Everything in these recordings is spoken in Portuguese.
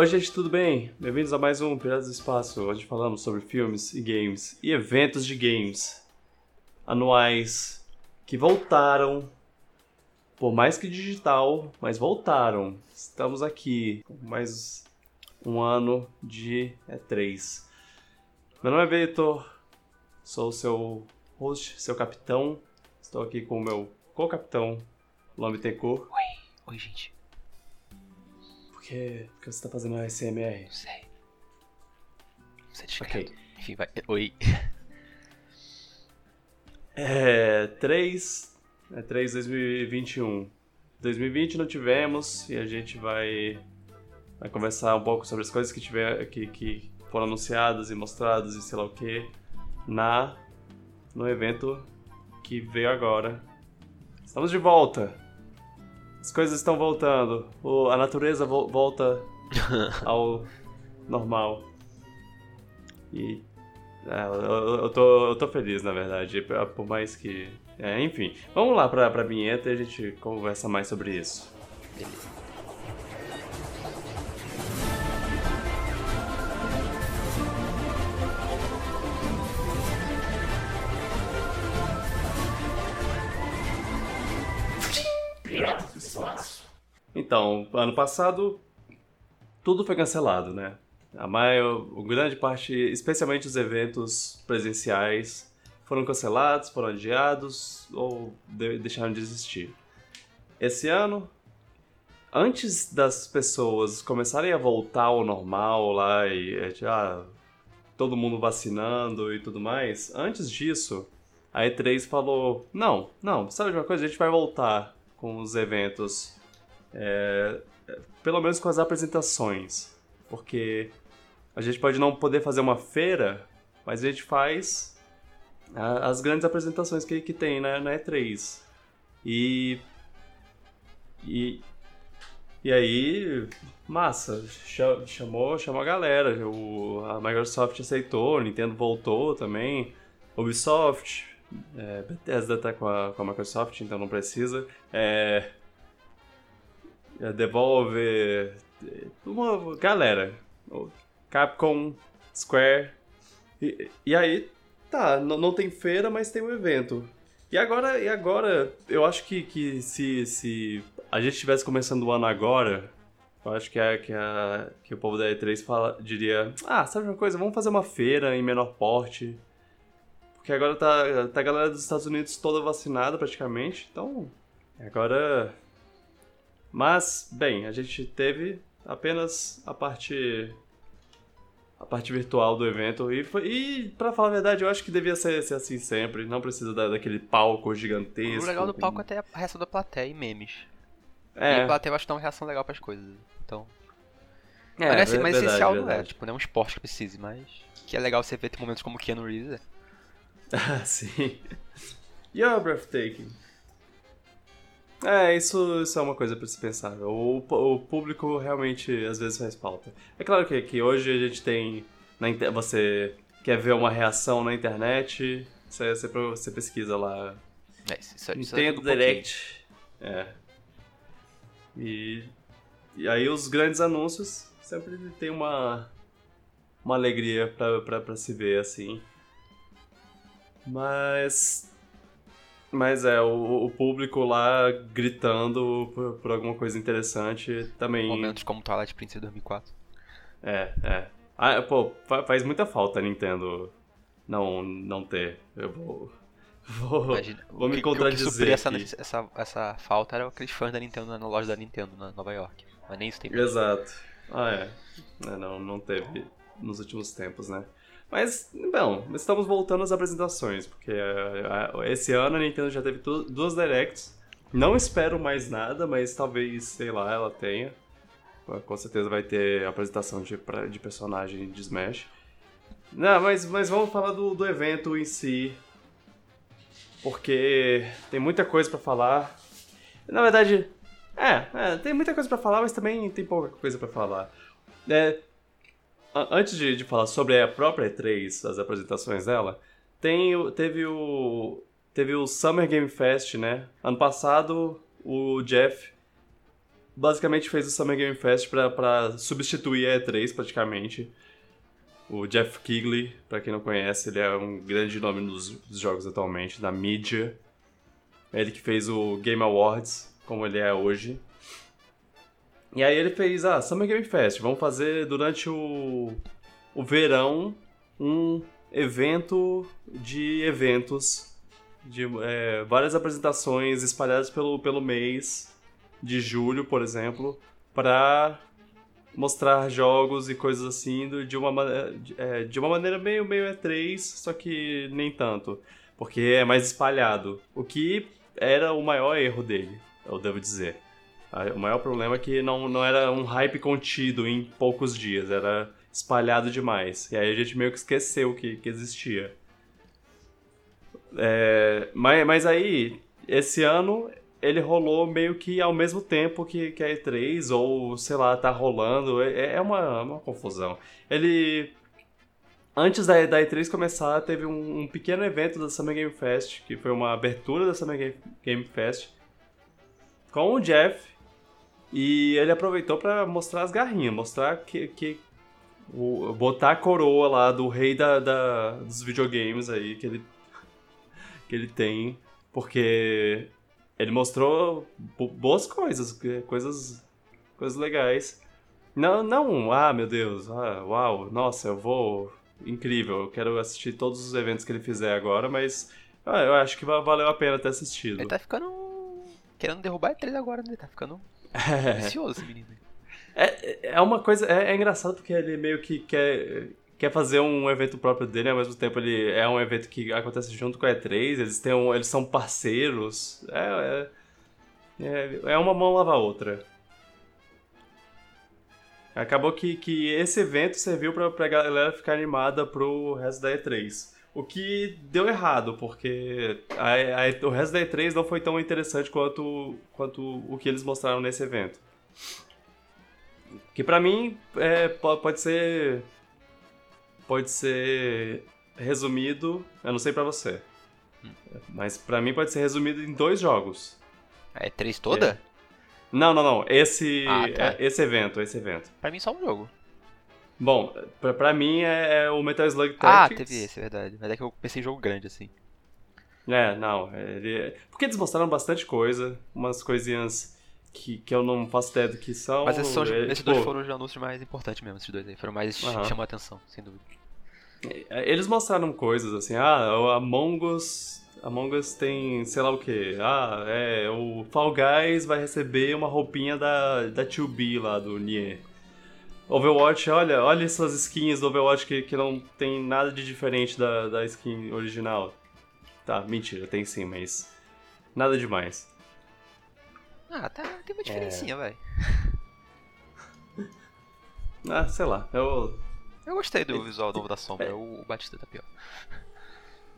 Oi, gente, tudo bem? Bem-vindos a mais um Piratas do Espaço, onde falamos sobre filmes e games e eventos de games anuais que voltaram, por mais que digital, mas voltaram. Estamos aqui mais um ano de E3. Meu nome é Vitor, sou seu host, seu capitão. Estou aqui com o meu co-capitão, Tencourt. Oi, oi, gente. Por que, por que você está fazendo ASMR? Não sei. Não sei discreto. Enfim, vai. Oi. É. 3. É 3 2021. 2020 não tivemos e a gente vai. Vai conversar um pouco sobre as coisas que, tiver, que, que foram anunciadas e mostradas e sei lá o que na no evento que veio agora. Estamos de volta. As coisas estão voltando. O, a natureza vo, volta ao normal. E é, eu, eu, tô, eu tô feliz, na verdade, por mais que. É, enfim, vamos lá pra, pra vinheta e a gente conversa mais sobre isso. Beleza. Então, ano passado, tudo foi cancelado, né? A maior, grande parte, especialmente os eventos presenciais, foram cancelados, foram adiados ou de, deixaram de existir. Esse ano, antes das pessoas começarem a voltar ao normal lá e já todo mundo vacinando e tudo mais, antes disso, a E3 falou: não, não, sabe de uma coisa? A gente vai voltar com os eventos, é, pelo menos com as apresentações, porque a gente pode não poder fazer uma feira, mas a gente faz as grandes apresentações que, que tem né, na E3. E, e, e aí, massa, chamou, chamou a galera. O, a Microsoft aceitou, a Nintendo voltou também, Ubisoft, é, Bethesda tá com a, com a Microsoft, então não precisa. É Devolver, uma galera. Capcom, Square. E, e aí, tá, não, tem feira, mas tem um evento. E agora, e agora eu acho que, que se, se a gente estivesse começando o ano agora, eu acho que, é, que, é, que o povo da E3 fala, diria: Ah, sabe uma coisa? Vamos fazer uma feira em menor porte. Porque agora tá, tá a galera dos Estados Unidos toda vacinada praticamente, então. Agora. Mas, bem, a gente teve apenas a parte a parte virtual do evento. E, foi, e para falar a verdade, eu acho que devia ser, ser assim sempre. Não precisa da, daquele palco gigantesco. O legal do palco é até a reação da plateia e memes. É. E a plateia eu acho que dá uma reação legal para as coisas. Então. É, mas, é, mas verdade, essencial verdade. não é, tipo, não é um esporte que precise, mas. Que é legal você ver tem momentos como Keanu Reeves. É. Ah, sim. You're breathtaking. É, isso, isso é uma coisa para se pensar. O, o público realmente às vezes faz falta. É claro que, que hoje a gente tem. Na, você quer ver uma reação na internet, você, você, você pesquisa lá. É, isso, isso, Nintendo é Direct. é. E, e aí os grandes anúncios sempre tem uma, uma alegria pra, pra, pra se ver assim. Mas mas é, o, o público lá gritando por, por, alguma coisa interessante também. Momentos como Twilight Princess 2004. É, é. Ah, pô, faz muita falta a Nintendo não, não ter. Eu vou. Vou, Imagina, vou me que, contradizer. O essa, essa, essa falta era aqueles fãs da Nintendo na loja da Nintendo na Nova York. Mas nem isso tem. Exato. Ah, é. é não, não teve nos últimos tempos, né? Mas, bom, estamos voltando às apresentações, porque uh, esse ano a Nintendo já teve duas Directs. Não espero mais nada, mas talvez, sei lá, ela tenha. Com certeza vai ter apresentação de, de personagem de Smash. Não, mas, mas vamos falar do, do evento em si. Porque tem muita coisa para falar. Na verdade, é, é, tem muita coisa para falar, mas também tem pouca coisa para falar. É, antes de, de, falar sobre a própria E3, as apresentações dela, tem, teve o teve o Summer Game Fest, né? Ano passado o Jeff basicamente fez o Summer Game Fest para substituir a E3 praticamente. O Jeff Kigley, para quem não conhece, ele é um grande nome nos, nos jogos atualmente, da mídia. É ele que fez o Game Awards, como ele é hoje. E aí ele fez, ah, Summer Game Fest, vamos fazer durante o, o verão um evento de eventos, de é, várias apresentações espalhadas pelo, pelo mês de julho, por exemplo, para mostrar jogos e coisas assim de uma, é, de uma maneira meio, meio E3, só que nem tanto, porque é mais espalhado, o que era o maior erro dele, eu devo dizer. O maior problema é que não, não era um hype contido em poucos dias, era espalhado demais. E aí a gente meio que esqueceu que, que existia. É, mas, mas aí, esse ano, ele rolou meio que ao mesmo tempo que, que a E3, ou sei lá, tá rolando. É, é uma, uma confusão. Ele. Antes da, da E3 começar, teve um, um, pequeno evento da Summer Game Fest, que foi uma abertura da Summer Game, Game Fest, com o Jeff. E ele aproveitou para mostrar as garrinhas, mostrar que, que o, botar a coroa lá do rei da, da, dos videogames aí que ele, que ele tem, porque ele mostrou boas coisas, coisas, coisas legais. Não, não, ah, meu Deus, ah, uau, nossa, eu vou, incrível, eu quero assistir todos os eventos que ele fizer agora, mas ah, eu acho que valeu a pena ter assistido. Ele tá ficando querendo derrubar a 3 agora, né? Tá ficando ansioso esse menino. É, é uma coisa. É, é engraçado porque ele meio que quer, quer fazer um evento próprio dele, ao mesmo tempo ele é um evento que acontece junto com a E3, eles, têm um, eles são parceiros. É, é, é, é uma mão lava a outra. Acabou que, que esse evento serviu pra, pra galera ficar animada pro resto da E3. O que deu errado, porque a, a, o resto da E3 não foi tão interessante quanto, quanto o que eles mostraram nesse evento. Que para mim é, pode ser. Pode ser resumido. Eu não sei para você. Mas para mim pode ser resumido em dois jogos. É três toda? É. Não, não, não. Esse, ah, tá. é, esse evento, esse evento. Pra mim só um jogo. Bom, pra, pra mim é, é o Metal Slug ah, Tactics. Ah, teve esse, é verdade. Mas é que eu pensei em jogo grande, assim. É, não. Ele... Porque eles mostraram bastante coisa, umas coisinhas que, que eu não faço ideia do que são. Mas esses, são, é, esses dois foram os anúncios mais importantes mesmo, esses dois aí. Foram mais uhum. chamou a atenção, sem dúvida. É, eles mostraram coisas assim, ah, o Among Us. Among Us tem sei lá o que. Ah, é. O Fall Guys vai receber uma roupinha da, da 2B lá do Nier. Overwatch, olha, olha essas skins do Overwatch que, que não tem nada de diferente da, da skin original. Tá, mentira, tem sim, mas. Nada demais. Ah, tá, tem uma diferencinha, é... vai. ah, sei lá, eu. Eu gostei do visual novo da sombra, é... o Batista tá pior.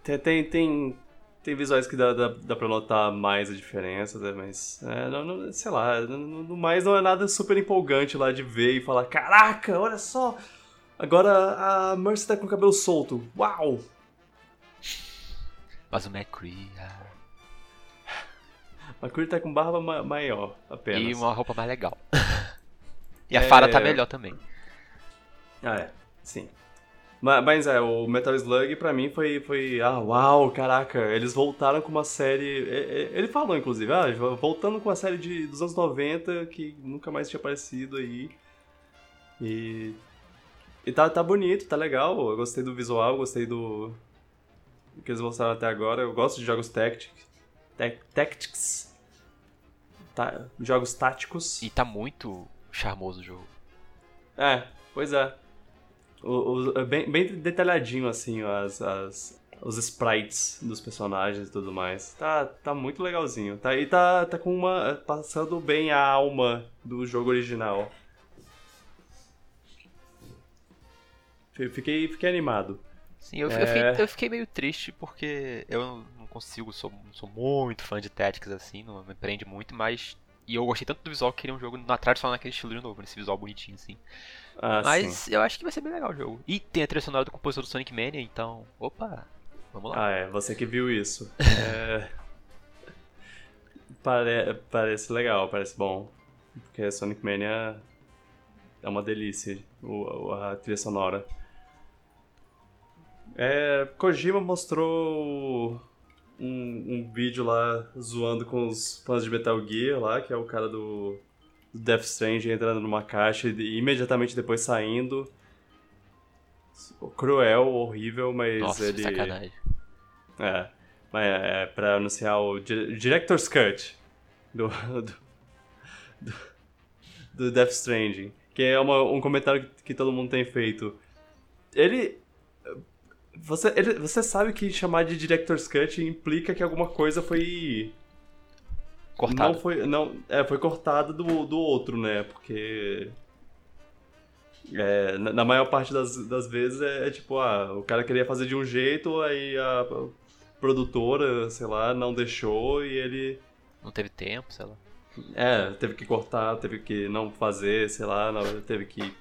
Tem, tem, tem, tem visuais que dá, dá, dá pra notar mais a diferença, né? mas, é, não, não, sei lá, no mais não é nada super empolgante lá de ver e falar: caraca, olha só, agora a Mercy tá com o cabelo solto, uau! Mas o McCree, ah... Curry tá com barba ma maior, apenas. E uma roupa mais legal. e a é... Fara tá melhor também. Ah, é. Sim. Mas, mas, é, o Metal Slug pra mim foi, foi. Ah, uau, caraca, eles voltaram com uma série. Ele falou, inclusive, ah, voltando com uma série de, dos anos 90 que nunca mais tinha aparecido aí. E. E tá, tá bonito, tá legal. Eu gostei do visual, gostei do. do que eles mostraram até agora. Eu gosto de jogos Tactics. Tactics tá, jogos táticos. E tá muito charmoso o jogo. É, pois é. O, o, é bem, bem detalhadinho, assim, as, as, os sprites dos personagens e tudo mais. Tá, tá muito legalzinho. Tá, e tá, tá com uma. passando bem a alma do jogo original. Fiquei, fiquei animado. Sim, eu, é... eu, fiquei, eu, fiquei, meio triste porque eu consigo, sou, sou muito fã de Tactics assim, não me prende muito, mas. E eu gostei tanto do visual que queria um jogo na tradicional naquele estilo de novo, nesse visual bonitinho assim. Ah, mas sim. eu acho que vai ser bem legal o jogo. E tem a trilha sonora do compositor do Sonic Mania, então. Opa! Vamos lá. Ah, é, você que viu isso. é... Pare... Parece legal, parece bom. Porque Sonic Mania é uma delícia, a trilha sonora. É, Kojima mostrou um, um, vídeo lá zoando com os fãs de Metal Gear lá, que é o cara do, Death Strange entrando numa caixa e imediatamente depois saindo. Cruel, horrível, mas Nossa, ele. Sacanagem. É. Mas é, é pra anunciar o Director's Cut do, do, do, do Death Stranding. Que é uma, um comentário que, que todo mundo tem feito. Ele você, ele, você sabe que chamar de Director's Cut implica que alguma coisa foi. Cortada. Não foi. Não, é, foi cortada do, do outro, né? Porque. É, na, na, maior parte das, das vezes é, é, tipo, ah, o cara queria fazer de um jeito, aí a produtora, sei lá, não deixou e ele. Não teve tempo, sei lá. É, teve que cortar, teve que não fazer, sei lá, não, teve que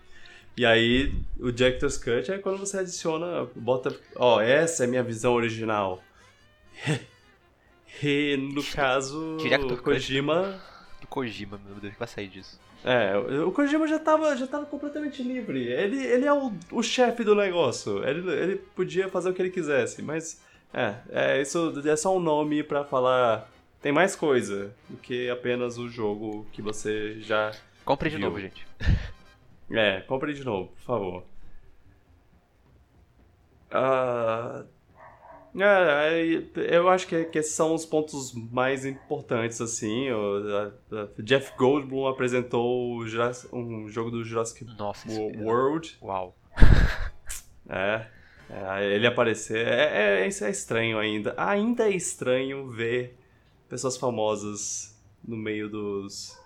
e aí, o Director's Cut é quando você adiciona, bota, ó, oh, essa é a minha visão original. e no caso, Director o Kojima... Do Kojima, meu Deus, que vai sair disso? É, o Kojima já tava, já tava completamente livre. Ele, ele é o, o chefe do negócio. Ele, ele podia fazer o que ele quisesse, mas... É, é, isso é só um nome para falar... Tem mais coisa do que apenas o jogo que você já Compre de viu. novo, gente. É, compre de novo, por favor. Uh, é, eu acho que, que esses são os pontos mais importantes, assim. O, Jeff Goldblum apresentou um jogo do Jurassic Nossa, World. Uau. É, é, ele aparecer. É, é, é estranho ainda. Ainda é estranho ver pessoas famosas no meio dos,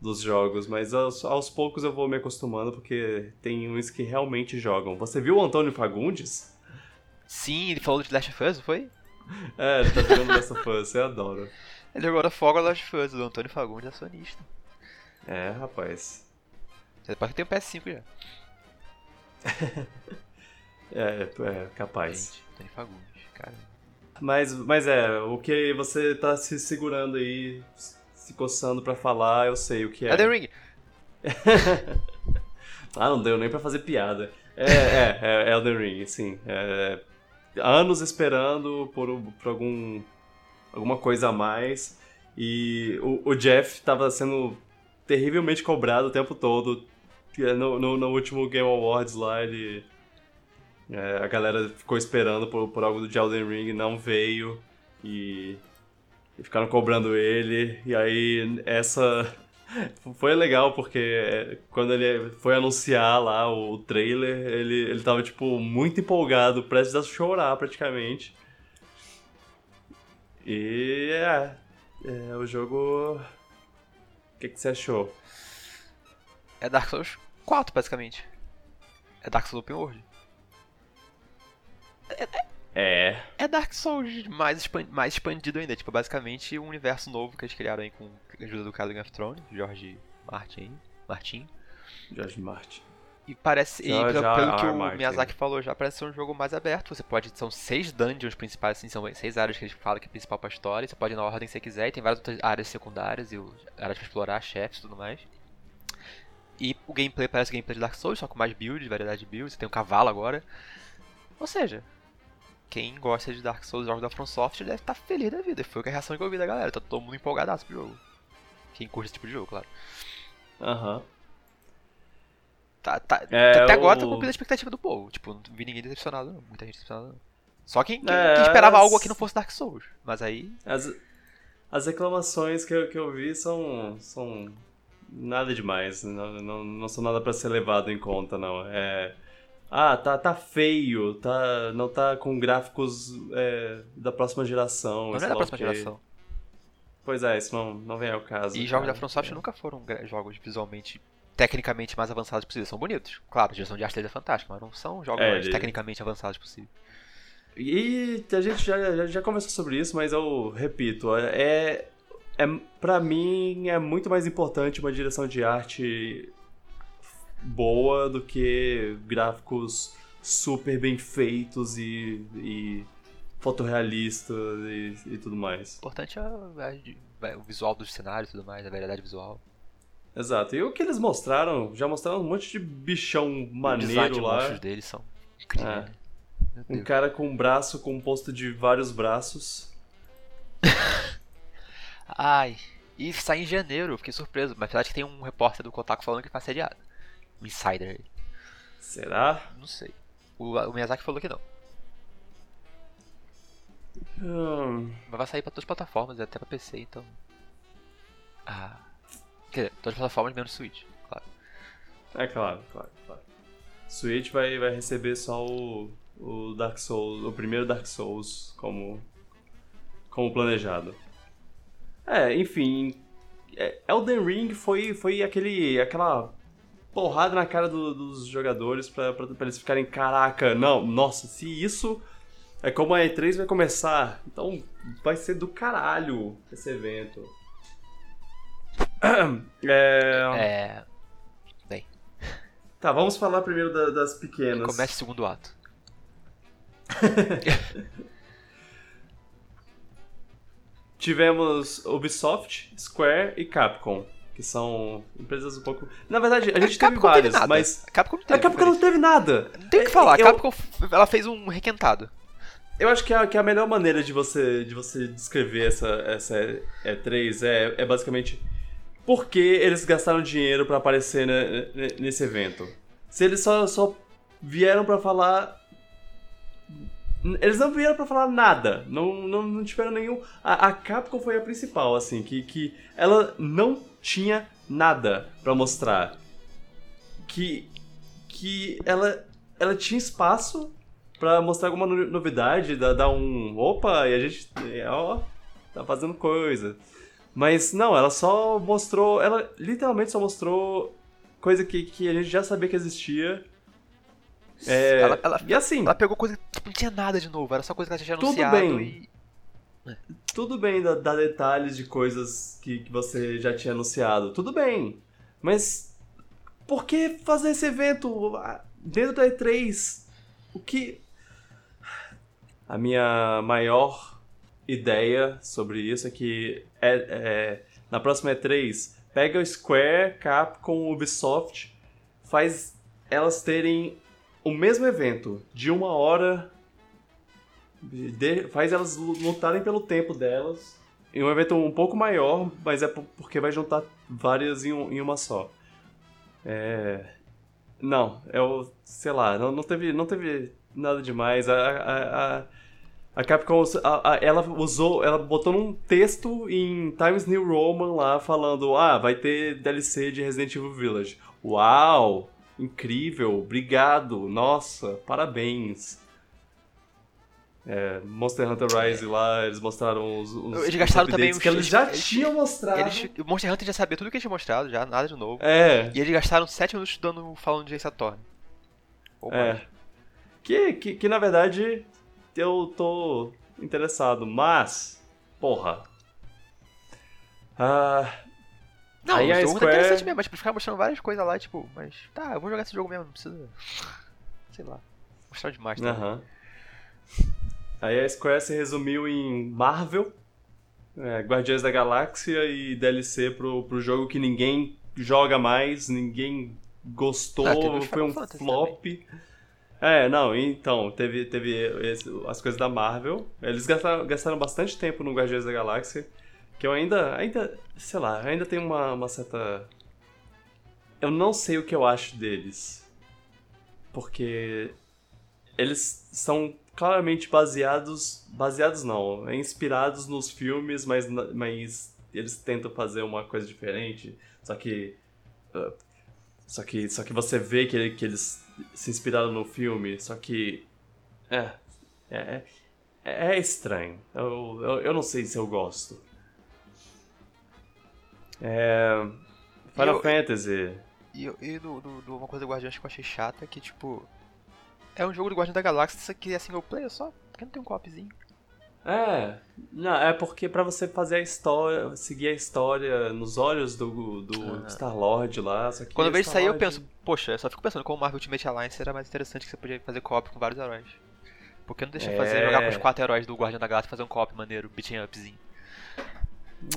dos jogos, mas aos, aos, poucos eu vou me acostumando porque tem uns que realmente jogam. Você viu o Antônio Fagundes? Sim, ele falou de Last of Us, foi? É, ele tá jogando Last of Us, eu adoro. Ele agora foga Last of Us, o Antônio Fagundes é sonista. É, rapaz. Você pode ter um PS5 já. é, é capaz. Gente, Antônio Fagundes, cara. Mas, mas é, o que você tá se segurando aí se coçando para falar, eu sei o que é. Elden Ring! ah, não deu nem para fazer piada. É, é, é Elden Ring, sim. É, anos esperando por, por algum, alguma coisa a mais. E o, o Jeff estava sendo terrivelmente cobrado o tempo todo. No, no, no último Game Awards lá, ele. É, a galera ficou esperando por, por algo do Elden Ring, não veio. E e ficaram cobrando ele. E aí essa foi legal porque é, quando ele foi anunciar lá o trailer, ele, ele tava tipo muito empolgado, prestes a chorar praticamente. E é, é o jogo. O que, que você achou? É Dark Souls 4, basicamente. É Dark Souls Open World. É, é, é. É Dark Souls mais, expand, mais expandido ainda. Tipo, basicamente um universo novo que eles criaram aí com ajuda do cara do Game of Thrones, George Martin. Martin. George Martin. E parece. e pelo, pelo que o Martin. Miyazaki falou já, parece ser um jogo mais aberto. Você pode. São seis dungeons principais, assim, são seis áreas que ele fala que é principal pra história. Você pode ir na ordem que você quiser. E tem várias outras áreas secundárias e áreas pra explorar, chefes e tudo mais. E o gameplay parece o gameplay de Dark Souls, só com mais builds, variedade de builds. Você tem um cavalo agora. Ou seja, quem gosta de Dark Souls, jogos da From Software, deve estar tá feliz da vida. Foi a reação que eu vi da galera. Tá todo mundo empolgadaço pro jogo. Quem curte esse tipo de jogo, claro. Aham. Uhum. Tá, tá, é, até agora tá cumprindo a expectativa do povo. Tipo, não vi ninguém decepcionado, não. Muita gente decepcionada, não. Só quem, quem, é, quem esperava as... algo aqui não fosse Dark Souls. Mas aí. As, as reclamações que eu, que eu vi são. são nada demais. Não, não, não são nada para ser levado em conta, não. É ah, tá, tá feio, tá, não tá com gráficos é, da próxima geração. Não é da próxima geração. Pois é, isso não, não vem ao caso. E jogos da From Software é. nunca foram jogos visualmente, tecnicamente mais avançados possível. São bonitos, claro, a direção de arte deles é fantástica, mas não são jogos é, mais ele... tecnicamente avançados possível. E a gente já, já, já conversou sobre isso, mas eu repito, é, é para mim é muito mais importante uma direção de arte boa do que gráficos super bem feitos e, e fotorrealistas e, e, tudo mais. O importante é, o visual dos cenários e tudo mais, a variedade visual. Exato. E o que eles mostraram, já mostraram um monte de bichão maneiro lá. Os deles são incríveis. É. Um cara com um braço composto de vários braços. Ai, e sai em janeiro, fiquei surpreso. Mas apesar que tem um repórter do Kotaku falando que faz seriado. Um insider. Será? Não sei. O, o Miyazaki falou que não. Mas vai sair pra todas as plataformas, até pra PC, então. Ah. Quer dizer, todas as plataformas menos Switch, claro. É claro, claro, claro. Switch vai, vai receber só o, o Dark Souls, o primeiro Dark Souls como, como planejado. É, enfim. É, Elden Ring foi, foi aquele, aquela porrada na cara do, dos jogadores pra, eles ficarem, caraca, não, nossa, se isso é como a E3 vai começar, então vai ser do caralho esse evento. É... é... Bem. Tá, vamos falar primeiro da, das pequenas. Comece o segundo ato. Tivemos Ubisoft, Square e Capcom que são empresas um pouco. Na verdade, a gente a teve várias, teve mas. A Capcom não teve, a Capcom não teve nada. Tem o que falar, eu... a Capcom ela fez um requentado. Eu acho que a, que a melhor maneira de você, de você descrever essa, essa E3 é, é basicamente por que eles gastaram dinheiro para aparecer nesse evento. Se eles só, só vieram para falar eles não vieram para falar nada, não, não, não tiveram nenhum. A, a, Capcom foi a principal, assim, que, que ela não tinha nada para mostrar. Que, que ela, ela tinha espaço para mostrar alguma novidade, dar, dar um. Opa, e a gente. Ó, tá fazendo coisa. Mas não, ela só mostrou. Ela literalmente só mostrou coisa que, que a gente já sabia que existia é, ela, ela, e assim. Ela pegou coisa que tipo, não tinha nada de novo, era só coisa que ela já tinha anunciado tudo bem. e. É. Tudo bem dar, dar detalhes de coisas que, que você já tinha anunciado. Tudo bem. Mas por que fazer esse evento dentro da E3? O que. A minha maior ideia sobre isso é que é, é, na próxima E3 pega o Square, Capcom, Ubisoft, faz elas terem o mesmo evento de uma hora de, faz elas lutarem pelo tempo delas em um evento um pouco maior, mas é porque vai juntar várias em, em uma só. É... Não, é o. sei lá, não, não, teve, não teve nada demais. A, a, a, a Capcom, a, ela usou, ela botou num texto em Times New Roman lá falando: ah, vai ter DLC de Resident Evil Village. Uau! incrível, obrigado, nossa, parabéns. É, Monster Hunter Rise lá, eles mostraram os, os Eles gastaram também que eles já eles, tinham mostrado. Eles, o Monster Hunter já sabia tudo que eles tinham mostrado, já, nada de novo. É. E eles gastaram 7 minutos dando, falando de Ace Attorney. É. Que, que, que na verdade eu tô interessado, mas. Porra. Ah, não, Aí o jogo Square... é interessante mesmo, mas tipo, ficar mostrando várias coisas lá, tipo, mas tá, eu vou jogar esse jogo mesmo, não precisa. Sei lá. Mostrar demais tá? Aham. Aí a Square se resumiu em Marvel, é, Guardiões da Galáxia e DLC pro, pro jogo que ninguém joga mais, ninguém gostou, ah, foi um flop. Também. É, não, então, teve, teve esse, as coisas da Marvel. Eles gastaram, gastaram bastante tempo no Guardiões da Galáxia. Que eu ainda, ainda, sei lá, ainda tenho uma, uma certa. Eu não sei o que eu acho deles. Porque eles são claramente baseados. Baseados não, é inspirados nos filmes, mas, mas eles tentam fazer uma coisa diferente. Só que. Uh, só que, só que você vê que, que eles se inspiraram no filme, só que. É. É, é estranho. Eu, eu, eu não sei se eu gosto. É. Final eu, Fantasy. E, e do, do, do, uma coisa do Guardiões que eu achei chata é que, tipo. É um jogo do Guardião da Galáxia que é single player só, porque não tem um copzinho. É, não, é porque para você fazer a história, seguir a história nos olhos do, do. Star-Lord lá, só que Quando eu vejo isso aí eu penso, poxa, eu só fico pensando como o Marvel Ultimate Alliance era mais interessante que você podia fazer co com vários heróis. Por que não deixa é... fazer, jogar com os quatro heróis do Guardião da Galáxia fazer um co maneiro, beating upzinho?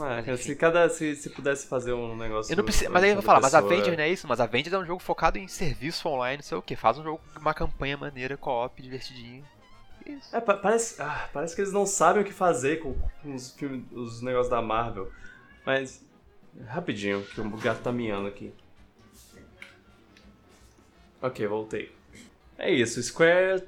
Ah, se cada se, se pudesse fazer um negócio. Eu não preciso, mas aí eu vou falar, mas a Avengers não é isso, mas a Avengers é um jogo focado em serviço online, não sei o que. Faz um jogo com uma campanha maneira, co-op, divertidinho. Isso. É, parece, ah, parece que eles não sabem o que fazer com, com os, filmes, os negócios da Marvel. Mas. Rapidinho, que o gato tá miando aqui. Ok, voltei. É isso, Square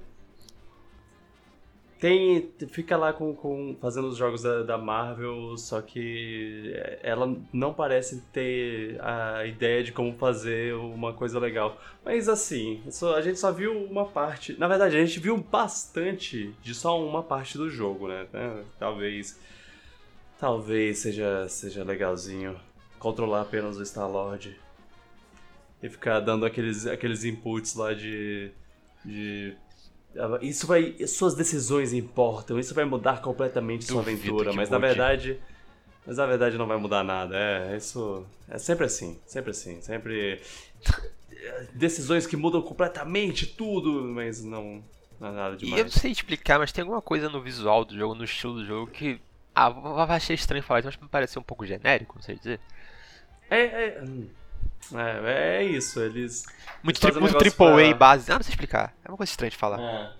tem fica lá com, com fazendo os jogos da, da, Marvel, só que ela não parece ter a ideia de como fazer uma coisa legal. Mas assim, só, a gente só viu uma parte. Na verdade, a gente viu bastante de só uma parte do jogo, né? É, talvez talvez seja seja legalzinho controlar apenas o Star Lord e ficar dando aqueles aqueles inputs lá de de isso vai. Suas decisões importam, isso vai mudar completamente Duvido sua aventura, mas mude. na verdade. Mas na verdade não vai mudar nada. É, isso. É sempre assim, sempre assim. Sempre. Decisões que mudam completamente tudo, mas não. Não é nada demais. E eu não sei explicar, mas tem alguma coisa no visual do jogo, no estilo do jogo, que. Ah, achei estranho falar isso, mas me pareceu um pouco genérico, não sei dizer. É, é, hum. É, é isso, eles. Muito, tri muito triple pra... A base. Ah, não sei explicar. É uma coisa estranha de falar. É.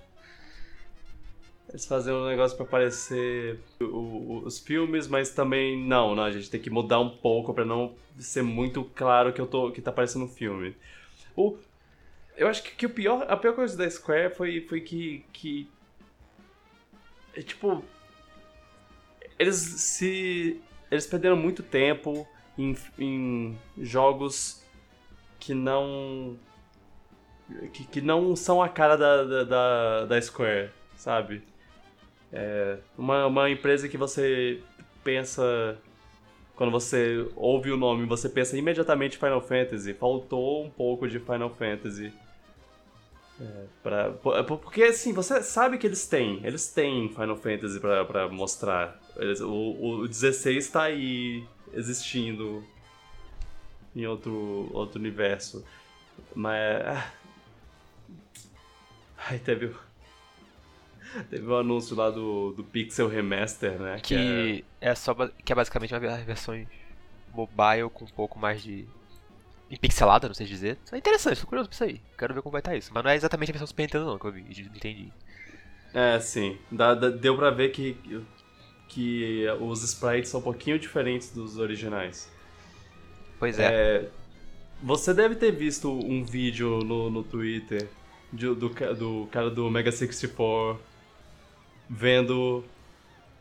Eles fazem um negócio para parecer o, o, os filmes, mas também não, não, a gente tem que mudar um pouco para não ser muito claro que eu tô que tá parecendo um filme. O, eu acho que, que, o pior, a pior coisa da Square foi, foi que, que é, tipo eles se eles perderam muito tempo em, em jogos que não. Que, que, não são a cara da, da, da Square, sabe? É uma, uma empresa que você pensa. Quando você ouve o nome, você pensa imediatamente Final Fantasy. Faltou um pouco de Final Fantasy. É, pra, porque assim, você sabe que eles têm. Eles têm Final Fantasy pra, pra mostrar. Eles, o, o 16 tá aí existindo em outro, outro universo. Mas. Ah, aí teve. Teve um anúncio lá do, do Pixel Remaster, né? Que, que é... é... só que é basicamente uma versões mobile com um pouco mais de. Pixelada, não sei dizer. É interessante, tô curioso pra isso aí. Quero ver como vai estar tá isso. Mas não é exatamente a versão Super Nintendo, não, que eu vi, entendi. É, sim. Dá, dá, deu pra ver que que os sprites são um pouquinho diferentes dos originais. Pois é. é você deve ter visto um vídeo no, no Twitter de, do, do cara do Mega 64 vendo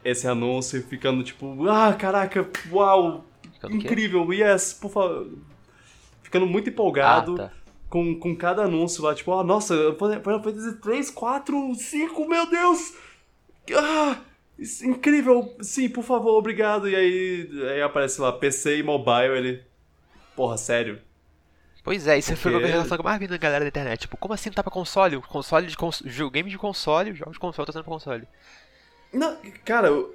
esse anúncio e ficando tipo, ah, caraca, uau, ficando incrível, yes, por favor. Ficando muito empolgado. Ah, tá. Com, com cada anúncio lá, tipo, ah, nossa, Final Fantasy 3, 4, 5, meu Deus! Ah! Incrível, sim, por favor, obrigado. E aí, aí aparece lá PC e mobile, ele. Porra, sério. Pois é, isso Porque... foi uma relação que mais vi na galera da internet. Tipo, como assim tá pra console? Console de cons... game de console, jogos de console tá sendo pra console. Não, cara, o...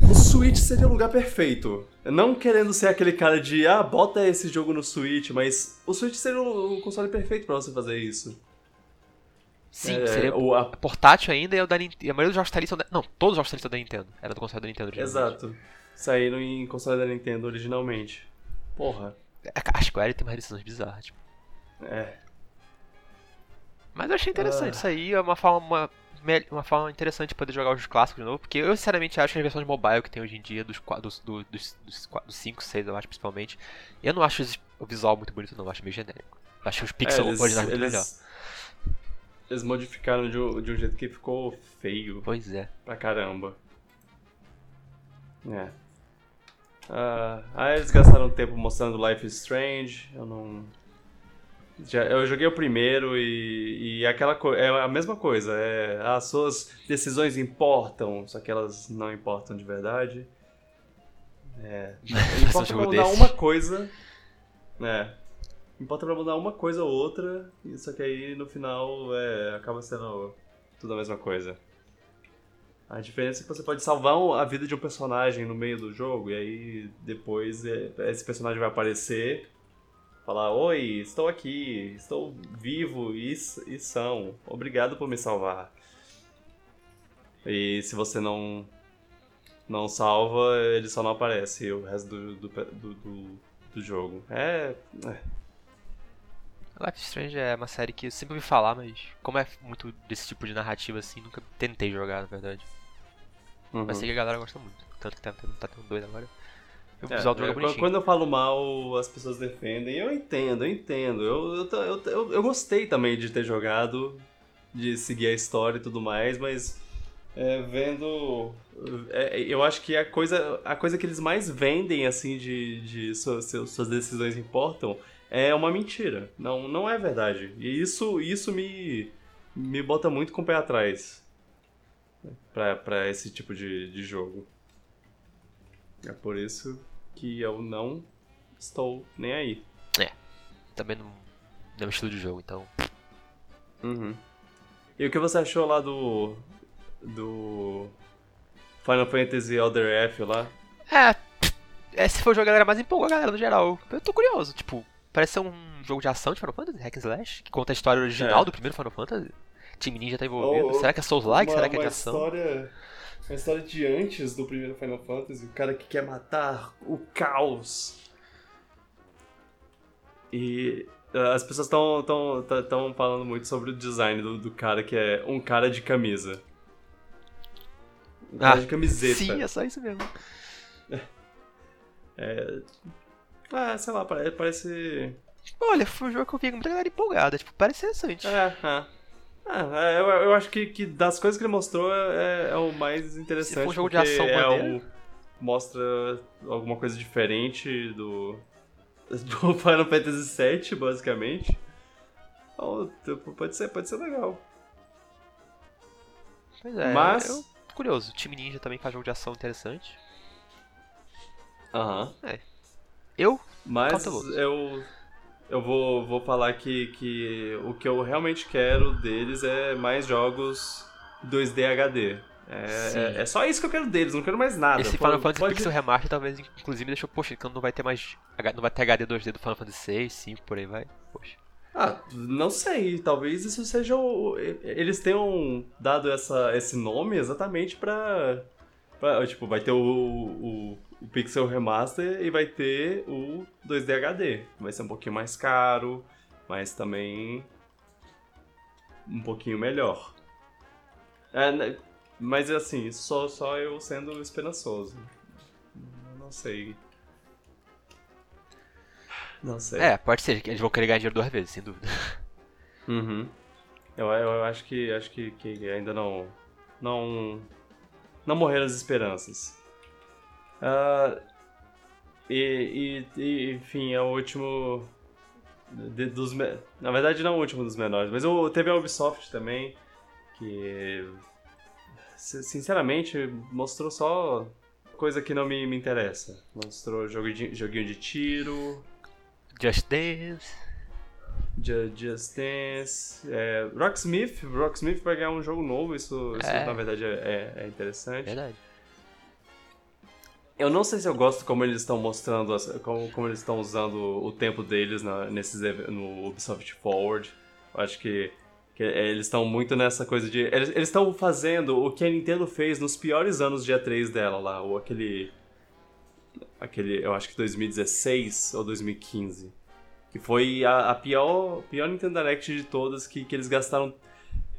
o Switch seria o lugar perfeito. Não querendo ser aquele cara de, ah, bota esse jogo no Switch, mas o Switch seria o console perfeito para você fazer isso. Sim, é, seria o, a... portátil ainda e, o da, e a maioria dos jogos da da, Não, todos os jogos da da Nintendo. Era do console da Nintendo Exato. Saíram em console da Nintendo originalmente. Porra. A Square tem umas decisões bizarras, tipo. É. Mas eu achei interessante uh... isso aí, é uma forma, uma, uma forma interessante de poder jogar os clássicos de novo, porque eu sinceramente acho que as versões mobile que tem hoje em dia, dos, dos, dos, dos, dos 5, 6 eu acho principalmente, eu não acho o visual muito bonito não, eu acho meio genérico. Eu acho os pixels é, eles, originais muito eles... melhor eles modificaram de um, de um jeito que ficou feio. Pois é. Pra caramba. É. Uh, aí eles gastaram tempo mostrando Life is Strange. Eu não. Já, eu joguei o primeiro e, e aquela é a mesma coisa. É, as suas decisões importam, só que elas não importam de verdade. É, importa mudar uma coisa. É, Importa pra mudar uma coisa ou outra, só que aí no final é, acaba sendo tudo a mesma coisa. A diferença é que você pode salvar a vida de um personagem no meio do jogo, e aí depois é, esse personagem vai aparecer, falar: Oi, estou aqui, estou vivo e, e são, obrigado por me salvar. E se você não não salva, ele só não aparece o resto do, do, do, do, do jogo. É, é. Life is Strange é uma série que eu sempre ouvi falar, mas como é muito desse tipo de narrativa assim, nunca tentei jogar, na verdade. Uhum. Mas sei que a galera gosta muito. Tanto que tá, tá tendo doido agora. O visual é, é, Quando eu falo mal, as pessoas defendem. Eu entendo, eu entendo. Eu, eu, eu, eu, gostei também de ter jogado, de seguir a história e tudo mais, mas é, vendo. É, eu acho que a coisa, a coisa que eles mais vendem, assim, de, de suas, suas decisões importam, é uma mentira. Não, não é verdade. E isso, isso me, me bota muito com o pé atrás pra, pra esse tipo de, de jogo. É por isso que eu não estou nem aí. É. Também não, não é o estilo de jogo, então. Uhum. E o que você achou lá do. do. Final Fantasy Elder F lá? É. é se for jogar a galera mais empolgou a galera no geral. Eu tô curioso, tipo, parece ser um jogo de ação de Final Fantasy, Hack and Slash, que conta a história original é. do primeiro Final Fantasy. Team Ninja tá envolvido. Oh, Será que é Souls-like? Será que é de ação? História uma história de antes do primeiro Final Fantasy, o cara que quer matar o caos. E uh, as pessoas estão tão, tão falando muito sobre o design do, do, cara que é um cara de camisa. Um cara ah, de camiseta. Sim, é só isso mesmo. É. Ah, sei lá, parece. Olha, foi um jogo que eu vi com muita galera empolgada, tipo, parece interessante. É, é. Ah, eu, eu acho que, que das coisas que ele mostrou é, é o mais interessante. Se for um jogo de ação é o, mostra alguma coisa diferente do, do Final Fantasy VII, basicamente. Tipo, pode ser, pode ser legal. Pois é, Mas... eu curioso. O time Ninja também faz jogo de ação interessante. Aham. É. Eu? Mas eu eu vou, vou falar que, que o que eu realmente quero deles é mais jogos 2D HD. É, é, é, só isso que eu quero deles, não quero mais nada. Esse Final Fantasy pode... Pixel Remaster talvez, inclusive, deixou, poxa, quando não vai ter mais. Não vai ter HD 2D do Final Fantasy 6, 5, por aí vai. Poxa. Ah, não sei. Talvez isso seja o. Eles tenham dado essa, esse nome exatamente pra. pra tipo, vai ter o, o o Pixel Remaster e vai ter o 2D HD. Vai ser um pouquinho mais caro, mas também um pouquinho melhor. É, né, mas assim, só, só eu sendo esperançoso. Não sei. Não sei. É, pode ser, eles vão querer ganhar dinheiro duas vezes, sem dúvida. Uhum. Eu, eu acho que acho que, que ainda não. Não. Não morreram as esperanças. Uh, e, e, e, enfim, é o último. De, dos, na verdade, não é o último dos menores, mas eu, teve a Ubisoft também, que. Sinceramente, mostrou só coisa que não me, me interessa. Mostrou jogo de, joguinho de tiro. Just Dance. Just Dance. É, Rocksmith. Rocksmith vai ganhar um jogo novo, isso, é. isso na verdade é, é, é interessante. Verdade. Eu não sei se eu gosto como eles estão mostrando, como, como eles estão usando o tempo deles na, nesses, no Ubisoft Forward. Eu acho que, que eles estão muito nessa coisa de. Eles estão fazendo o que a Nintendo fez nos piores anos de E3 dela lá, ou aquele. Aquele, eu acho que 2016 ou 2015. Que foi a, a pior, pior Nintendo Direct de todas, que, que eles gastaram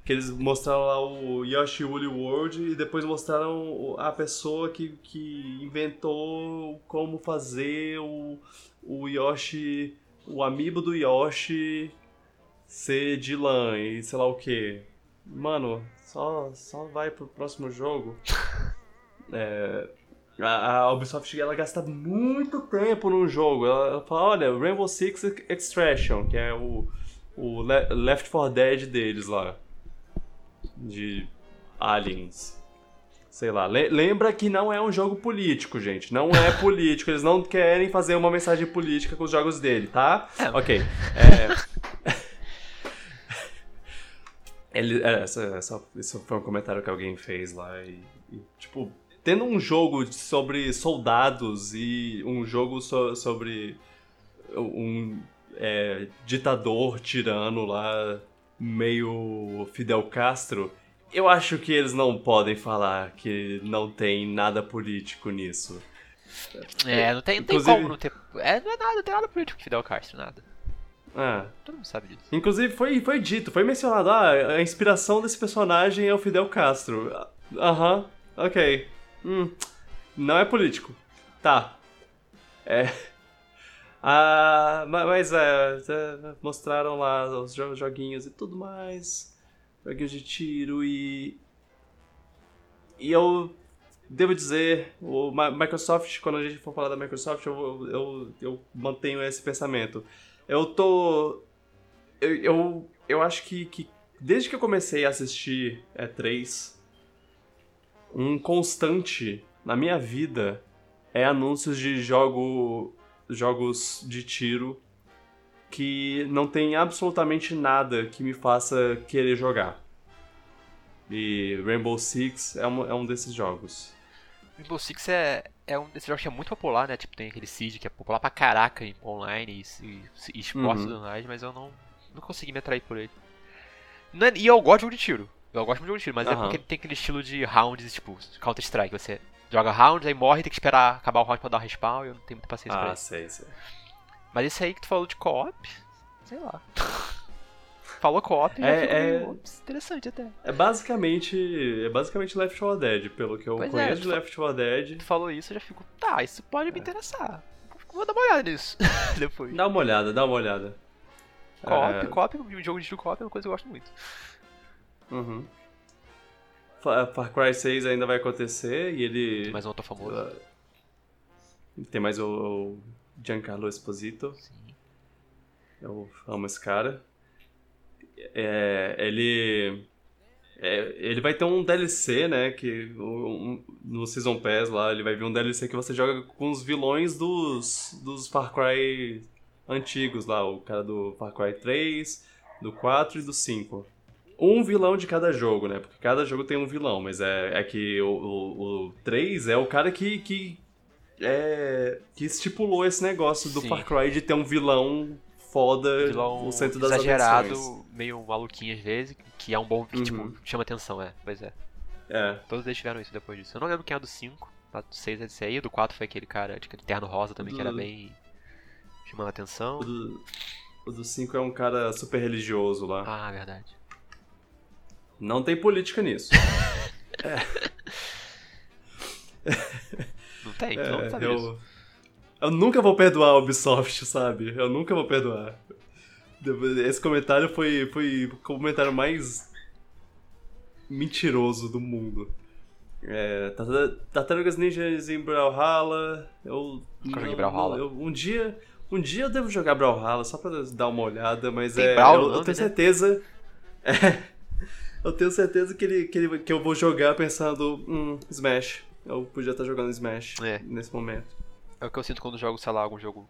que eles mostraram lá o Yoshi Woolly World e depois mostraram a pessoa que, que inventou como fazer o, o Yoshi, o amiibo do Yoshi ser de e sei lá o que. Mano, só, só vai pro próximo jogo. É, a, a Ubisoft ela gasta muito tempo no jogo. Ela, ela fala, olha, Rainbow Six Extraction, que é o, o Left 4 Dead deles lá de aliens. Sei lá. lembra que não é um jogo político, gente. Não é político. Eles não querem fazer uma mensagem política com os jogos dele, tá? É. Ok. É... Ele, é, essa, essa, esse foi um comentário que alguém fez lá e, e, tipo, tendo um jogo sobre soldados e um jogo so, sobre um é, ditador tirano lá meio Fidel Castro, eu acho que eles não podem falar que não tem nada político nisso. É, não tem, não tem como não ter. É, não é nada, não tem nada político com Fidel Castro, nada. É. Todo mundo sabe disso. Inclusive foi, foi dito, foi mencionado, ah, a inspiração desse personagem é o Fidel Castro. Aham, uh -huh, ok. Hum, não é político. Tá. É. Ah, mas é, mostraram lá os joguinhos e tudo mais. Joguinhos de tiro e. E eu devo dizer, o Microsoft, quando a gente for falar da Microsoft, eu, eu, eu mantenho esse pensamento. Eu tô. Eu, eu, eu acho que, que desde que eu comecei a assistir E3, um constante na minha vida é anúncios de jogo jogos de tiro que não tem absolutamente nada que me faça querer jogar. E Rainbow Six é um, é um desses jogos. Rainbow Six é, é um desses jogos que é muito popular, né? Tipo, tem aquele Siege que é popular pra caraca em online e, e, e esportes uhum. mais, mas eu não, não consegui me atrair por ele. É, e eu gosto de jogo de tiro. Eu gosto de jogo de tiro, mas uhum. é porque ele tem aquele estilo de rounds, tipo, Counter-Strike. Você joga rounds, aí morre, tem que esperar acabar o round pra dar respawn, e eu não tenho muita paciência ah, pra isso. Ah, sei, sei. Mas esse aí que tu falou de co-op, sei lá. falou co-op, é, é... interessante até. É basicamente, é basicamente Left 4 Dead, pelo que eu pois é, conheço é, de Left 4 Dead. Tu falou isso, eu já fico, tá, isso pode me é. interessar. Vou dar uma olhada nisso depois. Dá uma olhada, dá uma olhada. Co-op, é... co-op, um jogo de co-op é uma coisa que eu gosto muito. Uhum. Far Cry 6 ainda vai acontecer e ele. Mais um outro famoso. Uh, tem mais o, o Giancarlo Esposito. Sim. Eu amo esse cara. É, ele. É, ele vai ter um DLC, né? Que um, no Season Pass lá, ele vai vir um DLC que você joga com os vilões dos, dos Far Cry antigos lá. O cara do Far Cry 3, do 4 e do 5 um vilão de cada jogo, né? Porque cada jogo tem um vilão, mas é, é que o, o, o 3 é o cara que, que, é, que estipulou esse negócio do Sim. Far Cry de ter um vilão foda vilão no centro das exagerado, atenções. meio maluquinho às vezes, que é um bom, que tipo, uhum. tipo, chama atenção, é, pois é. É. Todos eles tiveram isso depois disso. Eu não lembro quem é do 5, do 6 é desse aí, do 4 foi aquele cara de terno rosa também, do... que era bem chamando atenção. O do 5 é um cara super religioso lá. Ah, verdade. Não tem política nisso. é. Não tem, é, não sabe eu, isso. eu nunca vou perdoar a Ubisoft, sabe? Eu nunca vou perdoar. Esse comentário foi, foi o comentário mais mentiroso do mundo. É, Tartarugas Ninjas em Brawlhalla. Eu, eu, Brawlhalla. Eu, um dia, um dia eu devo jogar Brawlhalla só pra dar uma olhada, mas Tem é, Brawl, eu, eu tenho né? certeza. É, eu tenho certeza que, ele, que, ele, que eu vou jogar pensando, hum, Smash. Eu podia estar jogando Smash é. nesse momento. É o que eu sinto quando jogo, sei lá, algum jogo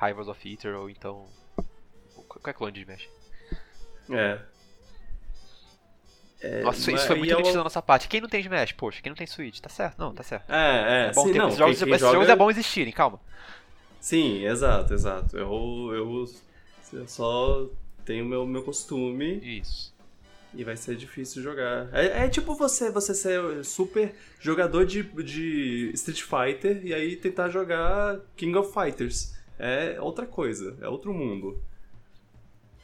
Rivals of Eater ou então. Qualquer clone de Smash. É. É, Nossa, isso foi muito eu... da nossa parte. Quem não tem Smash? Poxa, quem não tem Switch? Tá certo? Não, tá certo. É, é. é bom sim, ter, não, esses jogos, esses joga... jogos é bom existirem, calma. Sim, exato, exato. Eu, eu, eu só tenho meu, meu costume. Isso. E vai ser difícil jogar. É, é, tipo você você ser super jogador de, de Street Fighter e aí tentar jogar King of Fighters. É outra coisa, é outro mundo.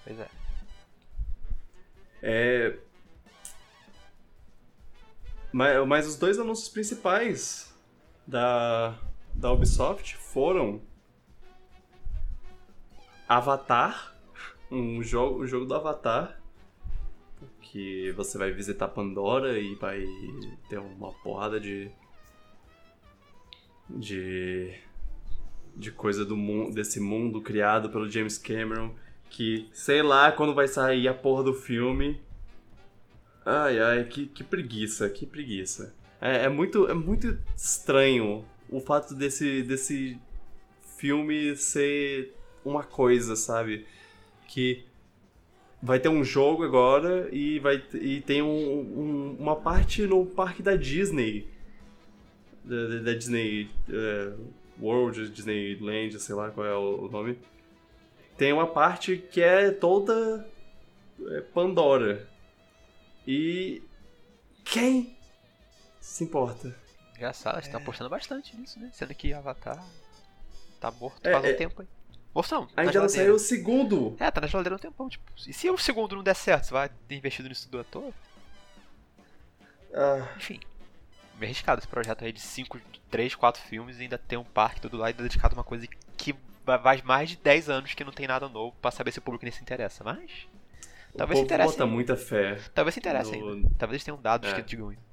Pois é. É. Mas, mas os dois anúncios principais da, da Ubisoft foram Avatar, um jogo, um jogo do Avatar que você vai visitar Pandora e vai ter uma porrada de de de coisa do desse mundo criado pelo James Cameron que sei lá quando vai sair a porra do filme. Ai ai que, que preguiça que preguiça. É, é muito é muito estranho o fato desse desse filme ser uma coisa sabe? Que vai ter um jogo agora e vai e tem um, um, uma parte no parque da Disney da, da Disney uh, World Disneyland sei lá qual é o, nome tem uma parte que é toda é, Pandora e quem se importa? Engraçado, a gente tá é. apostando bastante nisso, né? Sendo que Avatar tá morto é, faz um é... tempo aí. Ainda não saiu o segundo. É, tá na geladeira um tempão, tipo. E se o segundo não der certo, você vai ter investido nisso tudo à toa? Ah. Enfim. Meio arriscado esse projeto aí de 5, 3, 4 filmes e ainda tem um parque tudo lá e dedicado a uma coisa que vai mais de 10 anos que não tem nada novo pra saber se o público nem se interessa. Mas. O talvez se interesse. bota muita fé. Talvez se interesse no... ainda. Talvez eles tenham dados é. que digam isso.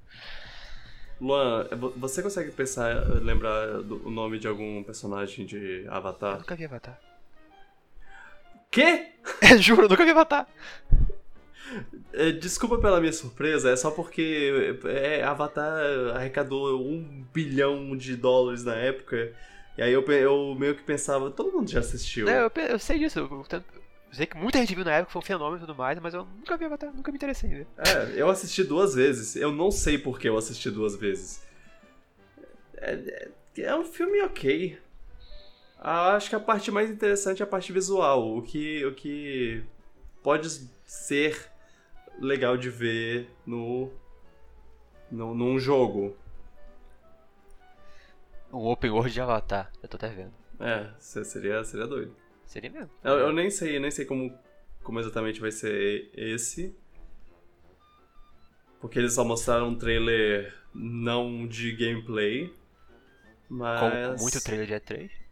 Luan, é, você consegue pensar, lembrar do, o nome de algum personagem de Avatar? Eu nunca vi Avatar. Quê? É, juro, eu nunca vi Avatar. É, desculpa pela minha surpresa, é só porque é, Avatar arrecadou um bilhão de dólares na época. E aí eu, eu meio que pensava, todo mundo já assistiu. É, eu, eu sei disso. Eu, eu, sei que muita gente viu na época, foi um fenômeno e tudo mais, mas eu nunca vi Avatar, nunca me interessei em ver. É, eu assisti duas vezes. Eu não sei por que eu assisti duas vezes. É, é, é um filme ok. Ah, acho que a parte mais interessante é a parte visual. O que, o que pode ser legal de ver no, no num jogo. Um open world de Avatar, eu tô até vendo. É, seria, seria doido. Seria mesmo. Eu, eu nem sei, nem sei como, como exatamente vai ser esse. Porque eles só mostraram um trailer não de gameplay. Mas. Com muito trailer de E3?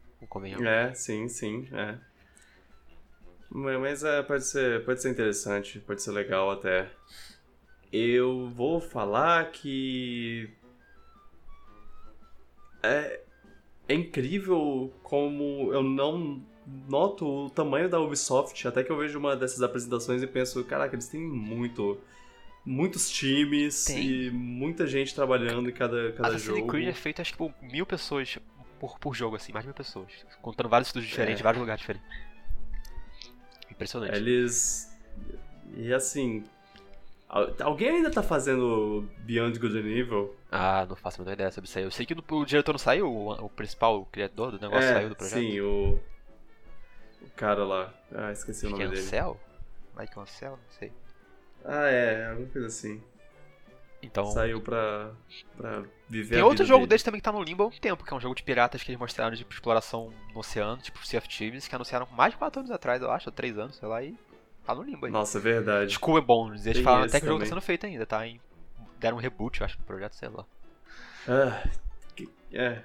É, sim, sim, é. Mas é, pode, ser, pode ser interessante, pode ser legal até. Eu vou falar que. É, é incrível como eu não noto o tamanho da Ubisoft, até que eu vejo uma dessas apresentações e penso, caraca, eles têm muito muitos times Tem. e muita gente trabalhando em cada, cada Assassin's jogo. Assassin's Creed é feito acho que por mil pessoas por, por jogo, assim, mais de mil pessoas. Contando vários estudos diferentes, é. vários lugares diferentes. Impressionante. Eles. E assim. Alguém ainda tá fazendo Beyond Good and Evil? Ah, não faço a menor ideia sobre isso aí. Eu sei que o diretor não saiu, o, principal, o criador do negócio é, saiu do projeto. Sim, o. O cara lá. Ah, esqueci Acho o nome que é dele. Ansel? Mike Ansel? Não sei. Ah, é, alguma coisa assim. Então... Saiu pra, pra viver Tem outro jogo dele. deles também que tá no limbo há um tempo, que é um jogo de piratas que eles mostraram de exploração no oceano, tipo Sea of Thieves, que anunciaram mais de 4 anos atrás, eu acho, ou 3 anos, sei lá, e tá no limbo aí. Nossa, é verdade. School é bom, eles Tem falaram até que o jogo tá sendo feito ainda, tá? Em... Deram um reboot, eu acho, no projeto, sei lá. Ah, é.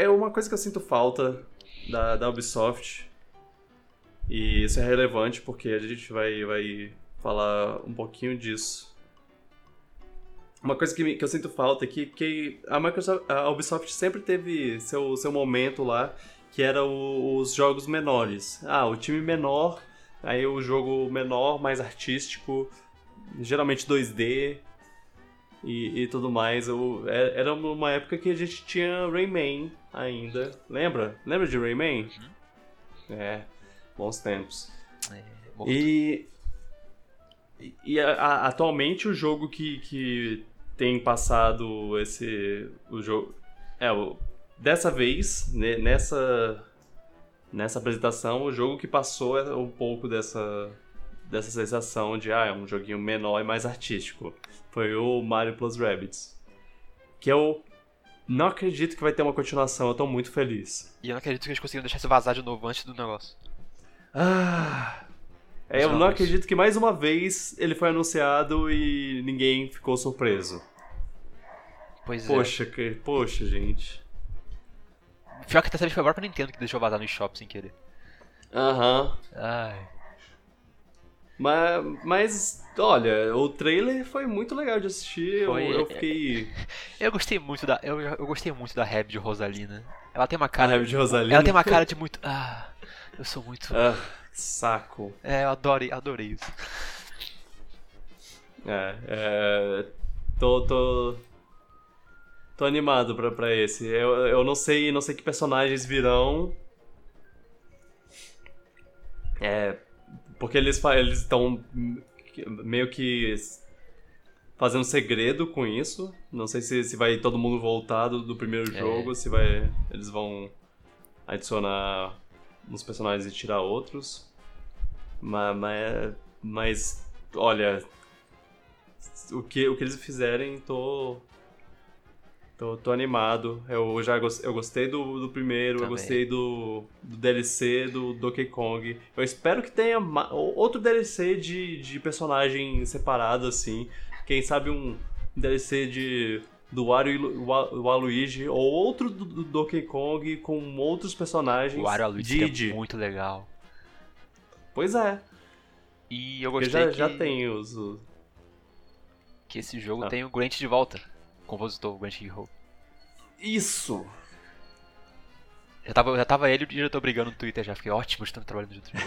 É uma coisa que eu sinto falta da, da Ubisoft. E isso é relevante porque a gente vai, vai falar um pouquinho disso uma coisa que, me, que eu sinto falta é que, que a Microsoft, a Ubisoft sempre teve seu, seu momento lá, que era o, os jogos menores. Ah, o time menor, aí o jogo menor, mais artístico, geralmente 2D e, e tudo mais. Eu, é, era uma época que a gente tinha Rayman ainda. Lembra? Lembra de Rayman? Uhum. É, bons tempos. É, e e a, a, atualmente o jogo que, que tem passado esse o jogo é o, dessa vez né, nessa nessa apresentação o jogo que passou é um pouco dessa dessa sensação de ah é um joguinho menor e mais artístico. Foi o Mario Plus Rabbids. Que eu não acredito que vai ter uma continuação eu tô muito feliz. E eu não acredito que eles conseguiram deixar isso vazar de novo antes do negócio. Ah é, eu não acredito que mais uma vez ele foi anunciado e ninguém ficou surpreso. Pois poxa, é. Que, poxa, gente. Pior que vez foi agora pra Nintendo que deixou vazar no shopping sem querer. Aham. Uhum. Ai. Mas, mas, olha, o trailer foi muito legal de assistir. Foi, eu, eu fiquei. Eu gostei muito da. Eu, eu gostei muito da Rap de Rosalina. Ela tem uma cara. A Rap de Rosalina? Ela tem uma cara de muito. Ah, eu sou muito. Ah. Saco. É, eu adorei, adorei isso. É, é tô, tô, tô animado pra, pra esse. Eu, eu não sei, não sei que personagens virão. É, porque eles eles estão meio que fazendo segredo com isso. Não sei se, se vai todo mundo voltar do, do primeiro é. jogo, se vai eles vão adicionar uns personagens e tirar outros. Mas, mas, mas olha, o que, o que eles fizerem, tô. Tô, tô animado. Eu já gostei, eu gostei do, do primeiro, Também. eu gostei do, do DLC do Donkey Kong. Eu espero que tenha outro DLC de, de personagem separado, assim. Quem sabe um DLC de do Wario Waluigi ou outro do, do, Donkey Kong com outros personagens. O Wario Waluigi é muito legal. Pois é. E eu gostei já, que... já tem os... Que esse jogo ah. tem o Grant de volta. O compositor, o Grant Hero. Isso! Já tava, já tava ele e o diretor brigando no Twitter já. Fiquei ótimo, estão trabalhando juntos.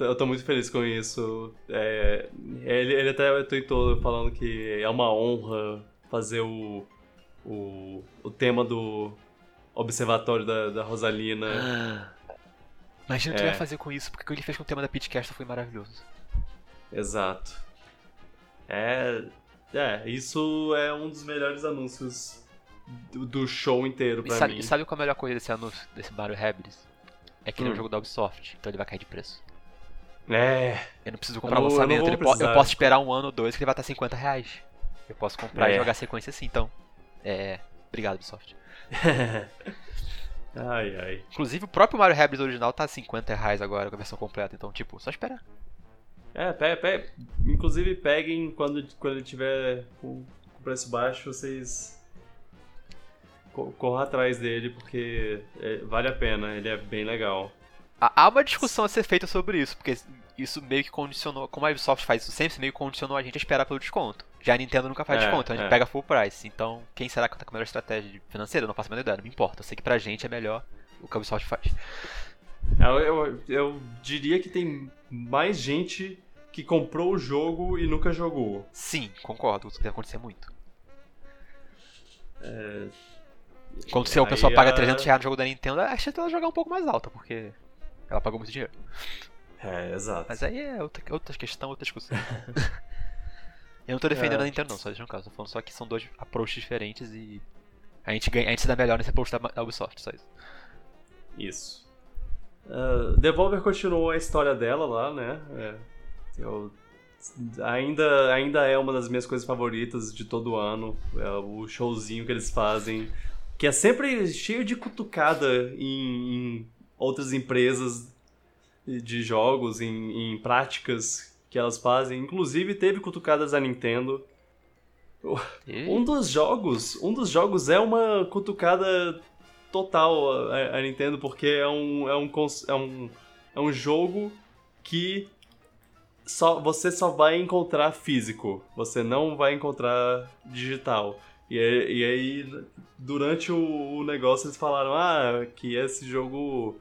eu tô muito feliz com isso. É, ele, ele até tweetou falando que é uma honra fazer o, o, o tema do Observatório da, da Rosalina. Imagina o que é. ia fazer com isso, porque o que ele fez com o tema da Pitcast foi maravilhoso. Exato. É, é, isso é um dos melhores anúncios do, do show inteiro pra e sabe, mim. E sabe qual é a melhor coisa desse anúncio, desse Mario Rabbids? É que ele hum. é um jogo da Ubisoft, então ele vai cair de preço. É. Eu não preciso comprar o lançamento, eu, po eu, posso esperar um ano ou dois que ele vai estar 50 reais. Eu posso comprar é. e jogar sequência assim, então. É. Obrigado, Ubisoft. ai, ai. Inclusive o próprio Mario Rabbids original tá 50 reais agora com a versão completa, então, tipo, só esperar. É, pe pe inclusive peguem quando, quando ele tiver com, preço baixo, vocês corram atrás dele porque é, vale a pena, ele é bem legal. Há uma discussão a ser feita sobre isso, porque isso meio que condicionou, como a Ubisoft faz isso sempre, meio que condicionou a gente a esperar pelo desconto. Já a Nintendo nunca faz é, desconto, a gente é. pega full price. Então, quem será que tá com a melhor estratégia financeira? Eu não faço a menor ideia, não me importa. Eu sei que pra gente é melhor o que a Ubisoft faz. Eu, eu, eu diria que tem mais gente que comprou o jogo e nunca jogou. Sim, concordo, isso deve acontecer muito. É... Quando se a pessoa paga 300 reais no jogo da Nintendo, a chance dela jogar um pouco mais alta, porque ela pagou muito dinheiro. É, exato. Mas aí é outra, outra questão, outra discussão. eu não tô defendendo é. a Nintendo não, só deixando claro. Tô falando só que são dois approaches diferentes e a gente, ganha, a gente se dá melhor nesse approach da Ubisoft, só isso. Isso. Uh, Devolver continuou a história dela lá, né? É, eu, ainda, ainda é uma das minhas coisas favoritas de todo ano. É o showzinho que eles fazem. Que é sempre cheio de cutucada em, em outras empresas de jogos, em, em, práticas que elas fazem. Inclusive teve cutucadas da Nintendo. Um dos jogos, um dos jogos é uma cutucada total a, a Nintendo porque é um, é um é um é um jogo que só, você só vai encontrar físico, você não vai encontrar digital. E, e aí, durante o, o, negócio, eles falaram ah, que esse jogo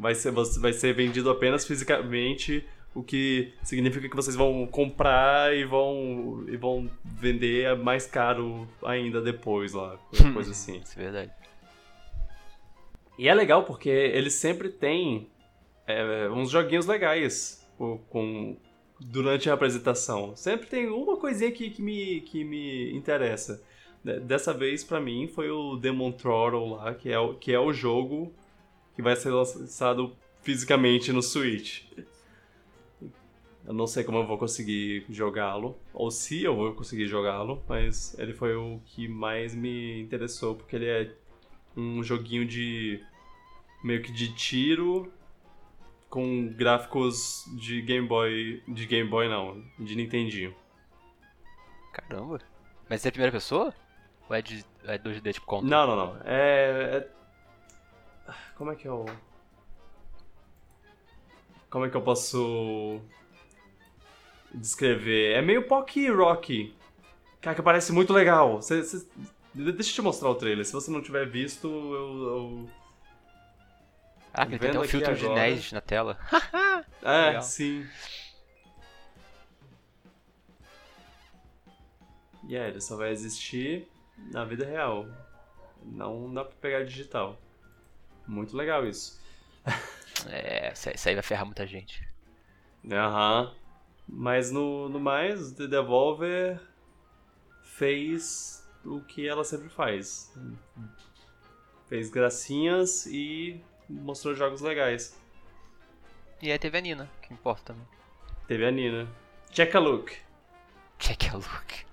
vai ser, vai ser vendido apenas fisicamente, o que significa que vocês vão comprar e vão, e vão vender mais caro ainda depois lá, coisa assim. Isso é verdade. E é legal porque eles sempre têm é, uns joguinhos legais com, durante a apresentação. Sempre tem uma coisinha que, que, me, que me interessa. Dessa vez, para mim, foi o Demon Throttle lá, que é, o, que é o jogo que vai ser lançado fisicamente no Switch. Eu não sei como eu vou conseguir jogá-lo, ou se eu vou conseguir jogá-lo, mas ele foi o que mais me interessou, porque ele é um joguinho de. meio que de tiro com gráficos de Game Boy. De Game Boy não, de Nintendinho. Caramba. Mas é primeira pessoa? Ou é, de, é 2D tipo conta? Não, não, não. É, é. Como é que eu. Como é que eu posso. descrever? É meio Pocky Rock. Cara, que parece muito legal. Cê, cê... Deixa eu te mostrar o trailer. Se você não tiver visto, eu, eu ah, ele tem um filtro de NES na tela. é, Legal. sim. E yeah, ele só vai existir na vida real. Não dá pra pegar digital. Muito legal isso. é, isso aí vai ferrar muita gente. Aham. Mas no, no mais, The Devolver fez o que ela sempre faz. Fez gracinhas e mostrou jogos legais. E aí teve a Nina, que importa também. Teve a Nina. Check a look. Take a look.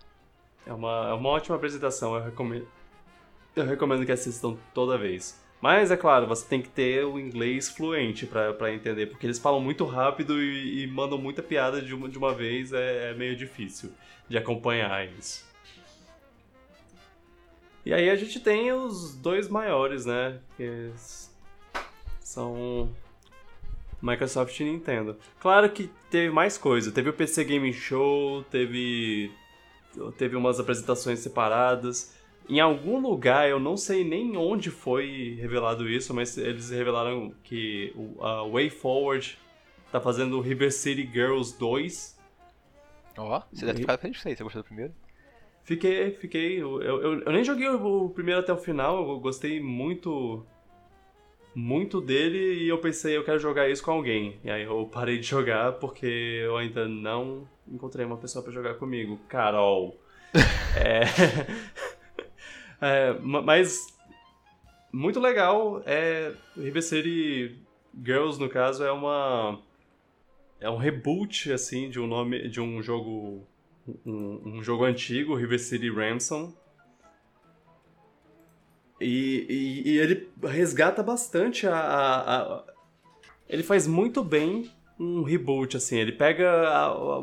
É uma, é uma ótima apresentação, eu recomendo, eu recomendo que assistam toda vez. Mas, é claro, você tem que ter o inglês fluente para entender, porque eles falam muito rápido e, e, mandam muita piada de uma, de uma vez, é, é meio difícil de acompanhar isso. E aí a gente tem os dois maiores, né? Que são Microsoft e Nintendo. Claro que teve mais coisa. Teve o PC Gaming Show, teve teve umas apresentações separadas. Em algum lugar, eu não sei nem onde foi revelado isso, mas eles revelaram que a WayForward tá fazendo o River City Girls 2. Ó, oh, você deve ficado feliz com isso. Você gostou do primeiro? Fiquei, fiquei. Eu, eu, eu nem joguei o primeiro até o final, eu gostei muito muito dele e eu pensei, eu quero jogar isso com alguém. E aí eu parei de jogar porque eu ainda não encontrei uma pessoa para jogar comigo. Carol. é... é... Mas muito legal. É City Girls no caso é uma é um reboot assim de um nome de um jogo um, um jogo antigo, River City Ransom e, e, e, ele resgata bastante a, a, a, Ele faz muito bem um reboot, assim. Ele pega a, a,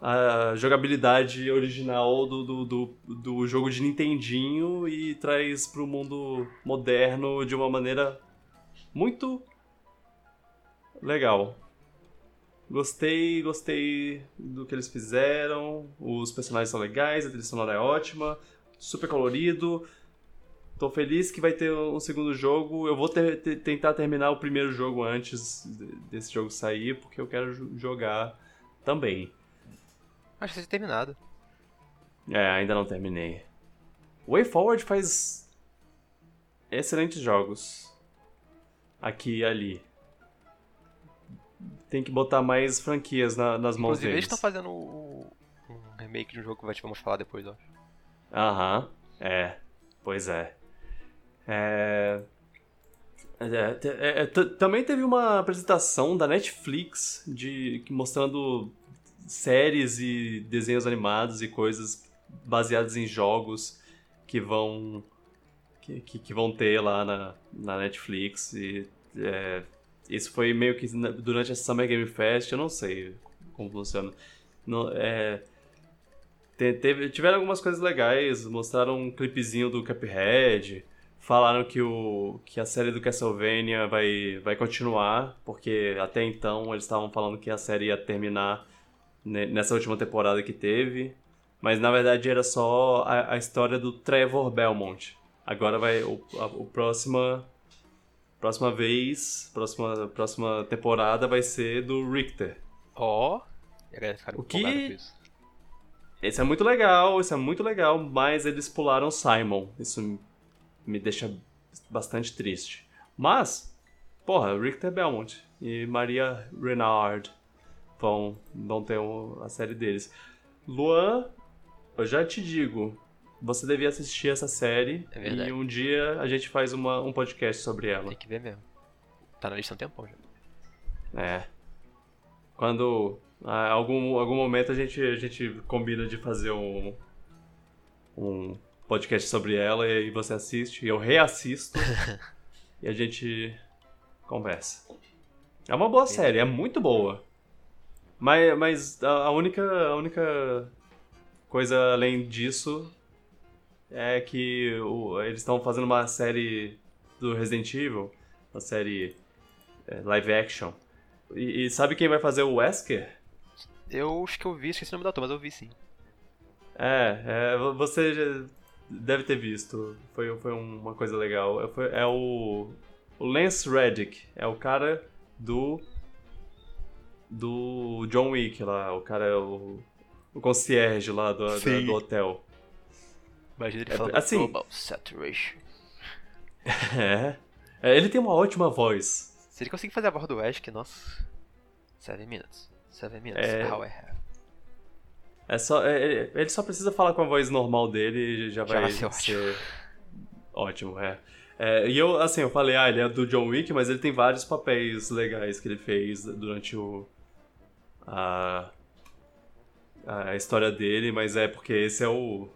a jogabilidade original do, do, do, do, jogo de Nintendinho e traz pro mundo moderno de uma maneira muito legal. Gostei, gostei do que eles fizeram. Os personagens são legais, a trilha sonora é ótima, super colorido. Tô feliz que vai ter um segundo jogo. Eu vou ter, ter, tentar terminar o primeiro jogo antes desse jogo sair, porque eu quero jogar também. Acho que você terminado. É, ainda não terminei. Way Forward faz excelentes jogos. Aqui e ali. Tem que botar mais franquias na, nas mãos Inclusive, deles. eles estão fazendo um remake de um jogo que vamos falar depois, ó. Aham, é. Pois é. É... É, é, é também teve uma apresentação da Netflix de mostrando séries e desenhos animados e coisas baseadas em jogos que vão que, que, vão ter lá na, na Netflix e é, isso foi meio que durante a Summer Game Fest, eu não sei como funciona. Não, é, teve, tiveram algumas coisas legais, mostraram um clipezinho do Cuphead, falaram que, o, que a série do Castlevania vai, vai continuar, porque até então eles estavam falando que a série ia terminar nessa última temporada que teve, mas na verdade era só a, a história do Trevor Belmont. Agora vai o, a, o próxima próxima vez, próxima próxima temporada vai ser do Richter. Ó, oh, o que esse é muito legal, isso é muito legal, mas eles pularam Simon. Isso me deixa bastante triste. Mas, porra, Richter Belmont e Maria Renard vão, vão ter um, a série deles. Luan, eu já te digo, você devia assistir essa série é e um dia a gente faz uma, um podcast sobre ela. Tem que ver mesmo. Tá na lista há um tempão já. É. Quando ah, algum, algum momento a gente, a gente combina de fazer um, um podcast sobre ela e você assiste, e eu reassisto e a gente conversa. É uma boa série, é muito boa. Mas, mas a única, a única coisa além disso é que o, eles estão fazendo uma série do Resident Evil, uma série é, live action. E, e, sabe quem vai fazer o Wesker? Eu acho que eu vi, esqueci o nome do ator, mas eu vi sim. É, é você deve ter visto. Foi, foi uma coisa legal. É, foi, é o, o Lance Reddick. É o cara do. Do John Wick lá. O cara é o. O concierge lá do, do, do hotel. Imagina ele é, falando assim, Global Saturation. É. é. Ele tem uma ótima voz. Se ele conseguir fazer a voz do Ash, que nossa. 7 minutes. 7 minutes. É... How I have. É só, é, é, ele só precisa falar com a voz normal dele e já, já vai, ser, ser ótimo. ótimo é. é. E eu, assim, eu falei, ah, ele é do John Wick, mas ele tem vários papéis legais que ele fez durante o. A, a história dele, mas é porque esse é o,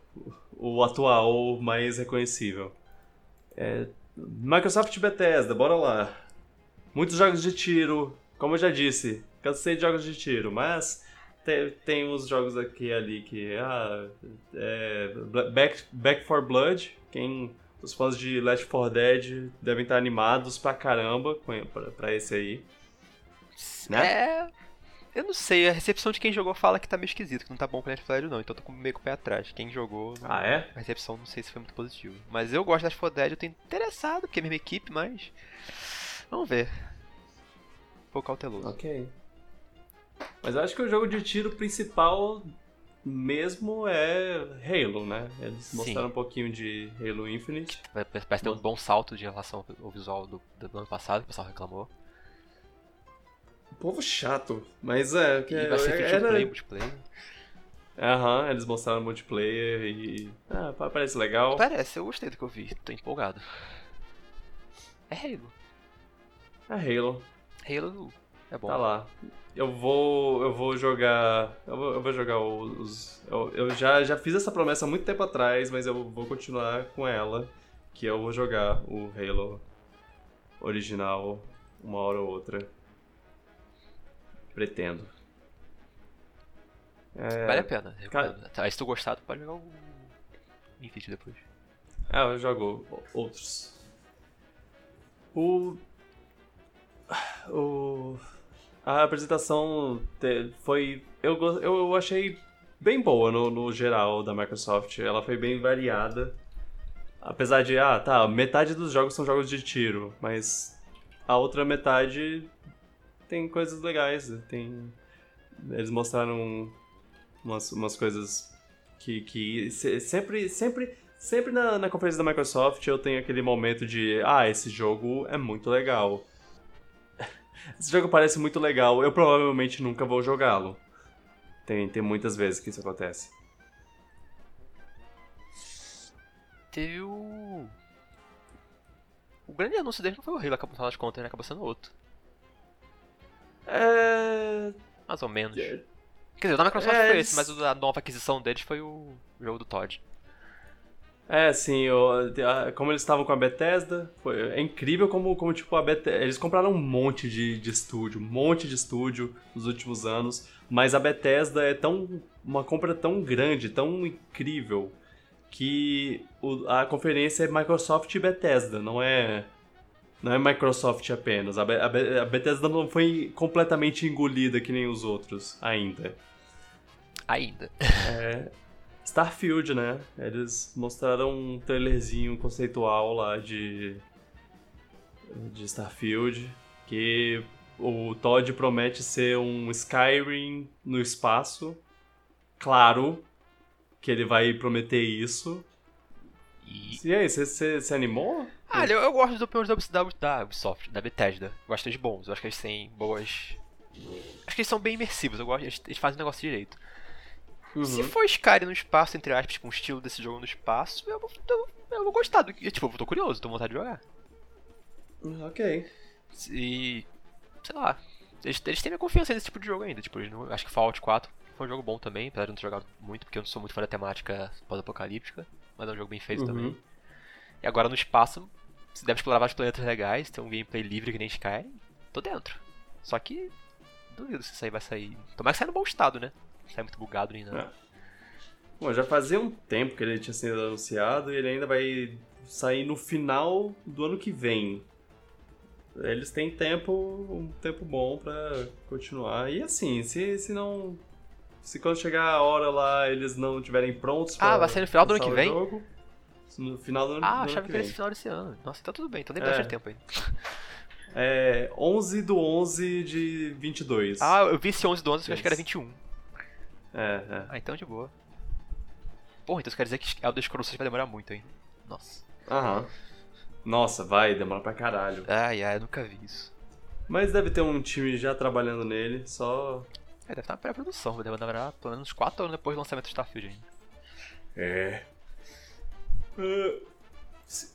o atual mais reconhecível. É, Microsoft Bethesda, bora lá. Muitos jogos de tiro, como eu já disse, cansei de jogos de tiro, mas tem, tem uns jogos aqui e ali que. Ah, é, Back, Back for Blood, quem. Os fãs de Left 4 Dead devem estar animados pra caramba pra, pra esse aí. Né? É. Eu não sei, a recepção de quem jogou fala que tá meio esquisito, que não tá bom pra Left 4 Dead não, então eu tô meio com o pé atrás. Quem jogou. Ah, é? A recepção não sei se foi muito positiva. Mas eu gosto 4 Dead, eu tenho interessado, porque é a mesma equipe, mas. Vamos ver. Um pouco cauteloso. Ok. Mas eu acho que o jogo de tiro principal mesmo é Halo, né? Eles Sim. mostraram um pouquinho de Halo Infinite. Parece ter um bom salto de relação ao visual do, do ano passado, que o pessoal reclamou povo chato, mas é. Que e vai ser era... play, multiplayer. Aham, eles mostraram multiplayer e. Ah, parece legal. Parece, eu gostei do que eu vi, tô empolgado. É Halo. É Halo. Halo é bom. Tá lá. Eu vou. Eu vou jogar. Eu vou, eu vou jogar os. Eu, eu, já, já fiz essa promessa há muito tempo atrás, mas eu vou continuar com ela. Que eu vou jogar o Halo original uma hora ou outra. Pretendo. É... Vale a pena. Cara... Tá, se tu gostar, tu pode jogar o Infinite depois. Ah, eu jogo outros. O. O. A apresentação foi. Eu, eu achei bem boa no, no geral da Microsoft. Ela foi bem variada. Apesar de, ah, tá, metade dos jogos são jogos de tiro, mas a outra metade tem coisas legais. Tem... Eles mostraram umas, umas coisas que, que sempre, sempre, sempre na, na conferência da Microsoft eu tenho aquele momento de ah, esse jogo é muito legal. esse jogo parece muito legal, eu provavelmente nunca vou jogá-lo. Tem, tem muitas vezes que isso acontece. Teve o. O grande anúncio dele não foi o Halo, acabou né? Acabou sendo outro. É. Mais ou menos. É... Quer dizer, o da Microsoft é, foi esse, mas a nova aquisição deles foi o jogo do Todd. É, sim, como eles estavam com a Bethesda, foi, é incrível como, como tipo, a Bethesda, eles compraram um monte de, de estúdio, um monte de estúdio nos últimos anos, mas a Bethesda é tão uma compra tão grande, tão incrível, que o, a conferência é Microsoft e Bethesda, não é não é Microsoft apenas. A, a, a Bethesda não foi completamente engolida que nem os outros ainda. Ainda. É, Starfield, né? Eles mostraram um trailerzinho conceitual lá de de Starfield que o Todd promete ser um Skyrim no espaço. Claro que ele vai prometer isso. E, e aí, você se animou? Ah, eu, eu gosto dos opiniões da, da Ubisoft, da Bethesda. Gosto de bons. Eu acho que eles têm boas. Acho que eles são bem imersivos. Eu gosto, eles, eles fazem o negócio direito. Uhum. Se for Skyrim no espaço, entre aspas, com o estilo desse jogo no espaço, eu, eu, eu vou gostar. Do, tipo, eu tô curioso, tô com vontade de jogar. Ok. E. Sei lá. Eles, eles têm minha confiança nesse tipo de jogo ainda. Tipo, não, acho que Fallout 4 foi um jogo bom também, apesar de não ter jogado muito, porque eu não sou muito fã da temática pós-apocalíptica. Mas é um jogo bem feito uhum. também. E agora no espaço, você deve explorar vários planetas legais, tem um gameplay livre que nem Skyrim. Tô dentro. Só que duvido se isso aí vai sair. Tomara que saia no bom estado, né? Não sai muito bugado nada. É. Bom, já fazia um tempo que ele tinha sido anunciado e ele ainda vai sair no final do ano que vem. Eles têm tempo, um tempo bom para continuar. E assim, se, se não. Se quando chegar a hora lá eles não estiverem prontos Ah, vai ser no final do ano que vem? Jogo, no final do ano Ah, achava que, era esse final desse ano. Nossa, então tudo bem, então nem é. tempo aí. É 11 do 11 de 22. Ah, eu vi esse 11 do 11, que acho que era 21. É, é. Ah, então de boa. Porra, então isso quer dizer que Elder Scrolls 6 vai demorar muito, hein? Nossa. Aham. Nossa, vai, demora pra caralho. Ai, ai, eu nunca vi isso. Mas deve ter um time já trabalhando nele, só... É, deve estar na pré-produção, vai demorar pelo menos 4 anos depois do lançamento do Starfield ainda. É. Uh,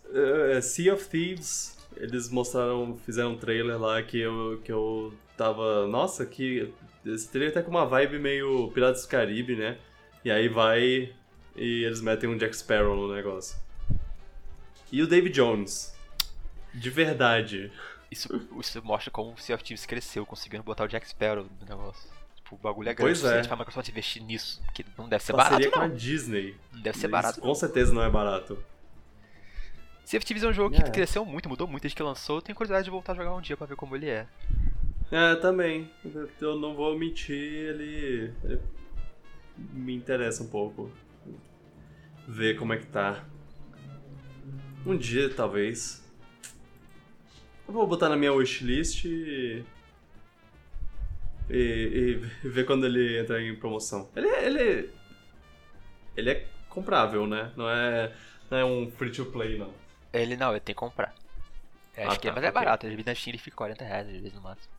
uh, sea of Thieves, eles mostraram, fizeram um trailer lá que eu, que eu tava. Nossa, que esse trailer tá com uma vibe meio Piratas do Caribe, né? E aí vai e eles metem um Jack Sparrow no negócio. E o David Jones. De verdade. Isso, isso mostra como o Sea of Thieves cresceu, conseguindo botar o Jack Sparrow no negócio. Tipo, o bagulho é grande pois é. pra Microsoft investir nisso, que não deve ser Parceria barato, com a Disney. Não deve ser barato. Isso, com certeza não é barato. Of Thieves é um jogo que é. cresceu muito, mudou muito desde que lançou. Eu tenho curiosidade de voltar a jogar um dia pra ver como ele é. É, também. Eu não vou mentir, ele, ele me interessa um pouco. Ver como é que tá. Um dia, talvez. Eu vou botar na minha wishlist e... E, e ver quando ele entrar em promoção. Ele, ele, ele é comprável, né? Não é, não é um free to play, não. Ele não, ele tem que comprar. Eu ah, acho tá, que é, mas é barato, ele na Steam ele fica 40 reais às vezes no máximo.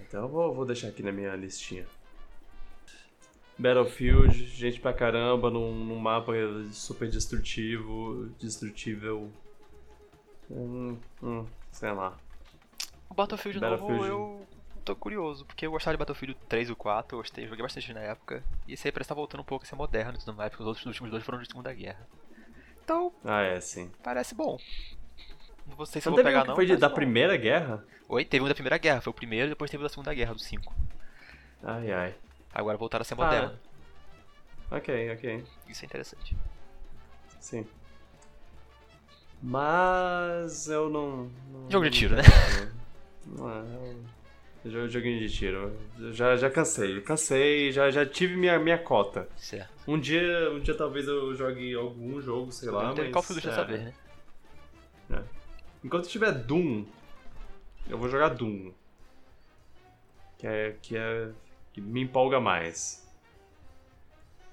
Então eu vou, vou deixar aqui na minha listinha. Battlefield, gente pra caramba, num, num mapa super destrutivo, destrutível. Hum, hum, sei lá. O Battlefield, Battlefield novo eu tô curioso, porque eu gostava de Battlefield 3 ou 4, eu gostei, joguei bastante na época. E esse aí parece estar tá voltando um pouco a ser moderno e tudo mais, porque os outros últimos dois foram de Segunda Guerra. Então. Ah, é, sim. Parece bom. Não sei se não eu vou pegar, não. Foi de, da bom. Primeira Guerra? Oi, teve um da Primeira Guerra, foi o primeiro, depois teve o da Segunda Guerra, do 5. Ai, ai. Agora voltaram a ser moderno. Ah, ok, ok. Isso é interessante. Sim. Mas eu não. não Jogo de tiro, né? Não é. Eu, joguinho de tiro. Já, já cansei. Cansei, já, já tive minha, minha cota. Certo. Um dia, um dia talvez eu jogue algum jogo, sei lá. Mas, of Duty é, saber, né? É. Enquanto tiver Doom, eu vou jogar Doom. Que é. Que é. que me empolga mais.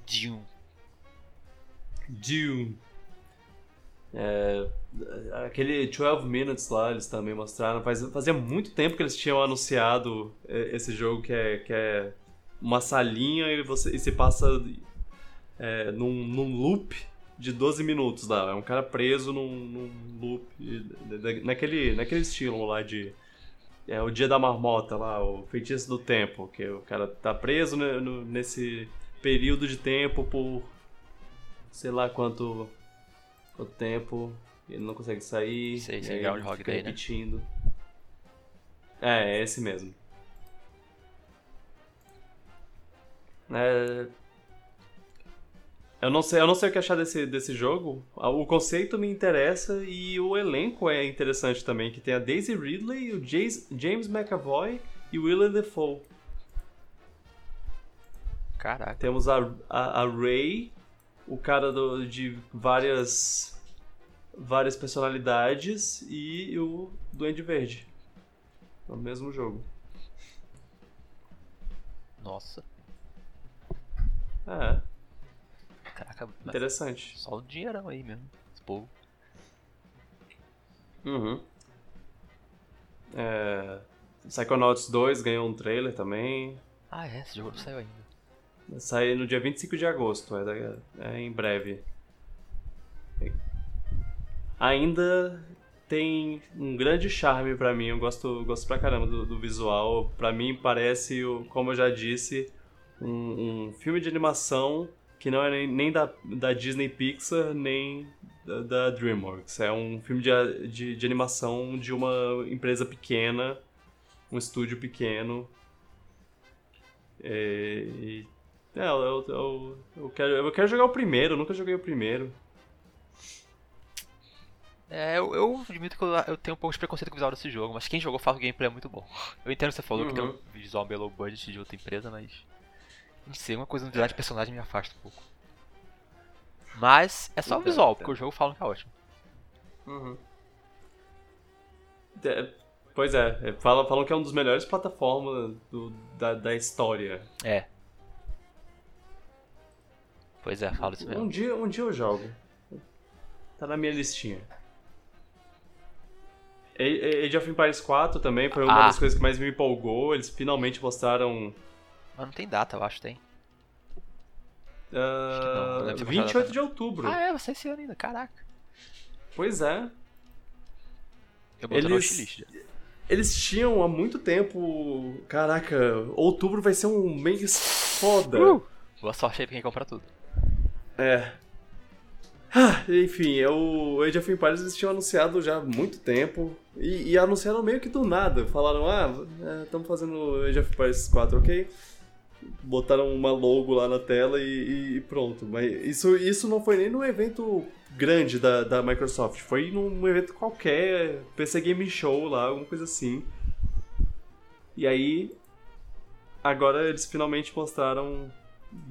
Doom. Doom. É, aquele 12 Minutes lá, eles também mostraram. Faz, fazia muito tempo que eles tinham anunciado é, esse jogo que é, que é uma salinha e você e se passa é, num, num loop de 12 minutos lá. É um cara preso num, num loop, naquele, naquele estilo lá de. É o dia da marmota lá, o feitiço do tempo, que o cara tá preso no, nesse período de tempo por sei lá quanto o tempo, ele não consegue sair. Sei, sei, Groundhog Day, né? repetindo. Né? É, é esse mesmo. É... Eu não sei, eu não sei o que achar desse, desse jogo. O conceito me interessa e o elenco é interessante também, que tem a Daisy Ridley, o James McAvoy e o Willem Dafoe. Caraca. Temos a, a, a Ray, o cara do, de várias várias personalidades e o Duende Verde no mesmo jogo. Nossa. É. Caraca, interessante. Só o dinheirão aí mesmo, esse povo. Uhum. É... Psychonauts 2 ganhou um trailer também. Ah, é? Esse jogo não saiu ainda. Sai no dia 25 de agosto, é, é em breve. Ainda tem um grande charme para mim, eu gosto, gosto pra caramba do, do visual. Para mim parece, como eu já disse, um, um, filme de animação que não é nem, nem da, da Disney Pixar, nem da, da DreamWorks. É um filme de, de, de animação de uma empresa pequena, um estúdio pequeno. É, e é, eu, eu, eu, quero, eu quero jogar o primeiro, eu nunca joguei o primeiro. É, eu, eu admito que eu, eu, tenho um pouco de preconceito com o visual desse jogo, mas quem jogou fala que o gameplay é muito bom. Eu entendo que você falou, uhum. que tem um uhum. visual meio low budget de outra empresa, mas. Não sei, uma coisa no design de personagem me afasta um pouco. Mas é só o visual, porque o jogo fala que é ótimo. Uhum. É, pois é, é falam, falam que é um dos melhores plataformas do, da, da história. É, Pois é, falo isso mesmo. Um dia, um dia eu jogo. Tá na minha listinha. Age of Empires 4 também foi uma ah. das coisas que mais me empolgou. Eles finalmente mostraram. Mas não tem data, eu acho, tem. Uh, não, não 28 de outubro. Ah, é, vai ser esse ano ainda, caraca. Pois é. Eu botei Eles... no eles tinham há muito tempo. Caraca, outubro vai ser um mês foda. Uh, boa sorte aí pra quem compra tudo. É. Ah, enfim, é o Age of Empires eles tinham anunciado já há muito tempo. E, e anunciaram meio que do nada. Falaram, ah, estamos é, fazendo Age of Empires 4, ok? Botaram uma logo lá na tela e, e, pronto. Mas isso, isso não foi nem no evento grande da, da Microsoft. Foi num evento qualquer, PC Game Show lá, alguma coisa assim. E aí, agora eles finalmente mostraram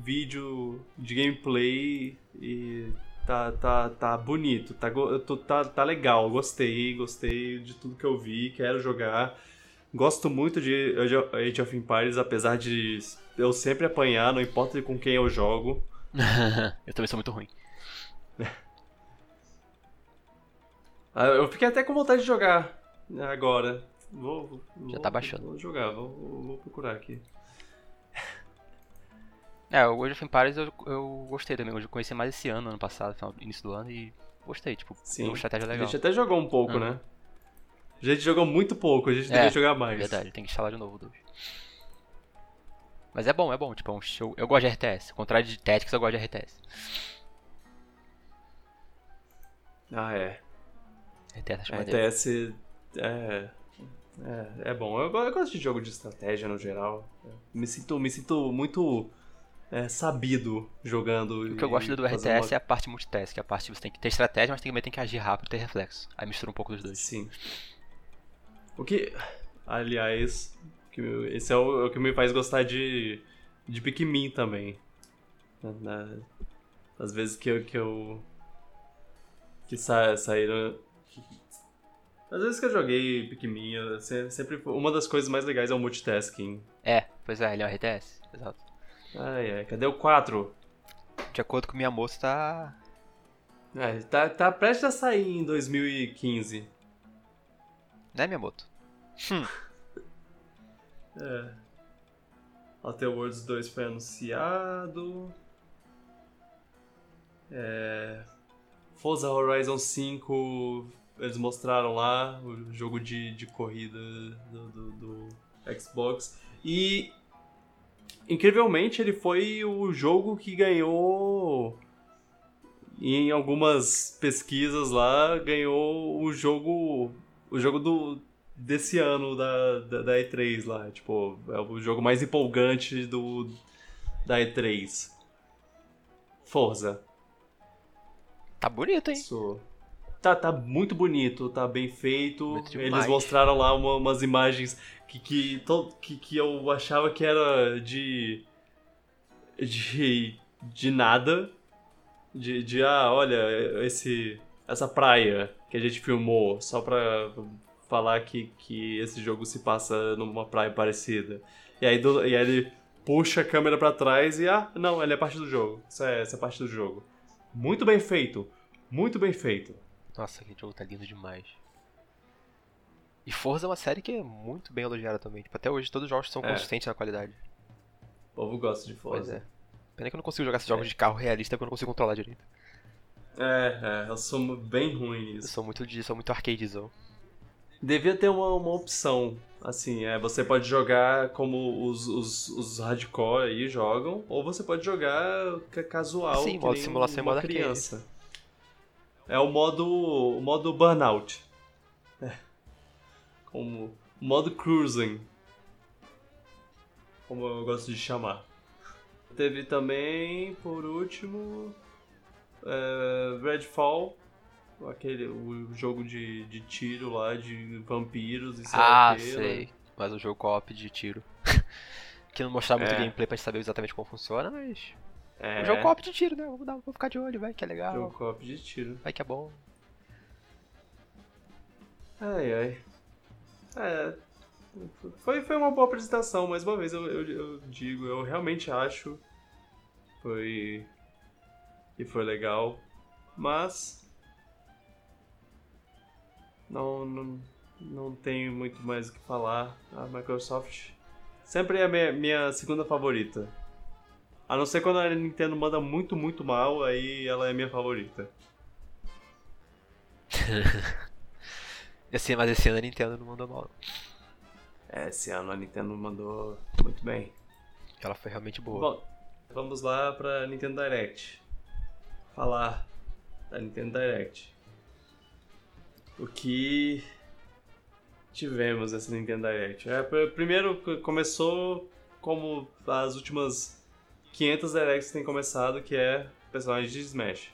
vídeo de gameplay e tá, tá, tá bonito, tá, tá, tá legal, gostei, gostei de tudo que eu vi, quero jogar. Gosto muito de Age of Empires, apesar de eu sempre apanhar, não importa com quem eu jogo. eu também sou muito ruim. Ah, eu fiquei até com vontade de jogar agora. Vou, Já tá baixando. Vou jogar, vou, vou procurar aqui. É, o Age of Empires eu, eu gostei também. Eu conheci mais esse ano, ano passado, início do ano, e gostei. Tipo, Sim. uma estratégia legal. A gente até jogou um pouco, uhum. né? A gente jogou muito pouco, a gente é, devia jogar mais. Verdade, tem que instalar de novo o 2. Mas é bom, é bom. Tipo, é um show. Eu gosto de RTS. Ao contrário de Tactics, eu gosto de RTS. Ah, é. RTS, RTS é, é, é bom. Eu, eu, gosto de jogo de estratégia no geral. Me sinto, me sinto muito é, sabido jogando. O que eu gosto do RTS uma... é a parte multitask, a parte que você tem que ter estratégia, mas também tem que agir rápido e ter reflexo. Aí mistura um pouco dos dois. Sim. O que, aliás, esse é o, é o que me faz gostar de, de Pikmin também. Na, às vezes que eu. Que, eu, que sa, saíram às vezes que eu joguei Pikmin, sempre uma das coisas mais legais é o multitasking. É, pois é, ele é um RTS, exato. Ai, ai, cadê o 4? De acordo com minha moça, tá. É, tá, tá prestes a sair em 2015. Né, minha moto? Hum. é. Outer Worlds 2 foi anunciado. É. Forza Horizon 5 eles mostraram lá o jogo de, de corrida do, do, do Xbox. E incrivelmente ele foi o jogo que ganhou em algumas pesquisas lá ganhou o jogo o jogo do desse ano da, da, da, E3 lá tipo é o jogo mais empolgante do da E3 Forza. Tá bonito hein? Isso. Tá, tá muito bonito, tá bem feito. Eles mostraram lá uma, umas imagens que, que, to, que, que eu achava que era de. de. de nada. De, de ah, olha, esse, essa praia que a gente filmou só pra falar que, que esse jogo se passa numa praia parecida. E aí, do, e aí ele puxa a câmera para trás e ah, não, ele é parte do jogo. Isso é, essa é parte do jogo. Muito bem feito. Muito bem feito. Nossa, aquele jogo tá lindo demais. E Forza é uma série que é muito bem elogiada também. Tipo, até hoje todos os jogos são é. consistentes na qualidade. O povo gosta de Forza. Pois é. Pena que eu não consigo jogar esses jogos é. de carro realista porque eu não consigo controlar direito. É, é, eu sou bem ruim nisso. Eu sou muito, de, sou muito arcadezão. Devia ter uma, uma opção, assim, é, você pode jogar como os, os, os hardcore aí jogam, ou você pode jogar casual, Sim, modo simulação uma criança. É o modo, o modo burnout. É. Como o modo cruising. Como eu gosto de chamar. Teve também, por último, é, Redfall, aquele o jogo de, de tiro lá de vampiros e Ah, sei. Mas o jogo co-op de tiro. que não mostrava muito é. gameplay pra gente saber exatamente como funciona, mas é. Um jogo de tiro, né? Vou, dar, vou ficar de olho, vai, que é legal. Jogo co de tiro. Vai que é bom. Ai, ai. É. Foi, foi uma boa apresentação, mais uma vez eu, eu, eu digo, eu realmente acho foi que foi legal, mas não, não, não tenho muito mais o que falar. A Microsoft sempre é a minha, minha segunda favorita. A não ser quando a Nintendo manda muito, muito mal, aí ela é minha favorita. Esse, mas esse ano a Nintendo não mandou mal. É, esse ano a Nintendo mandou muito bem. Ela foi realmente boa. Bom, vamos lá pra Nintendo Direct. Falar da Nintendo Direct. O que tivemos nessa Nintendo Direct? É, primeiro começou como as últimas 500 Directs têm começado, que é personagem de Smash.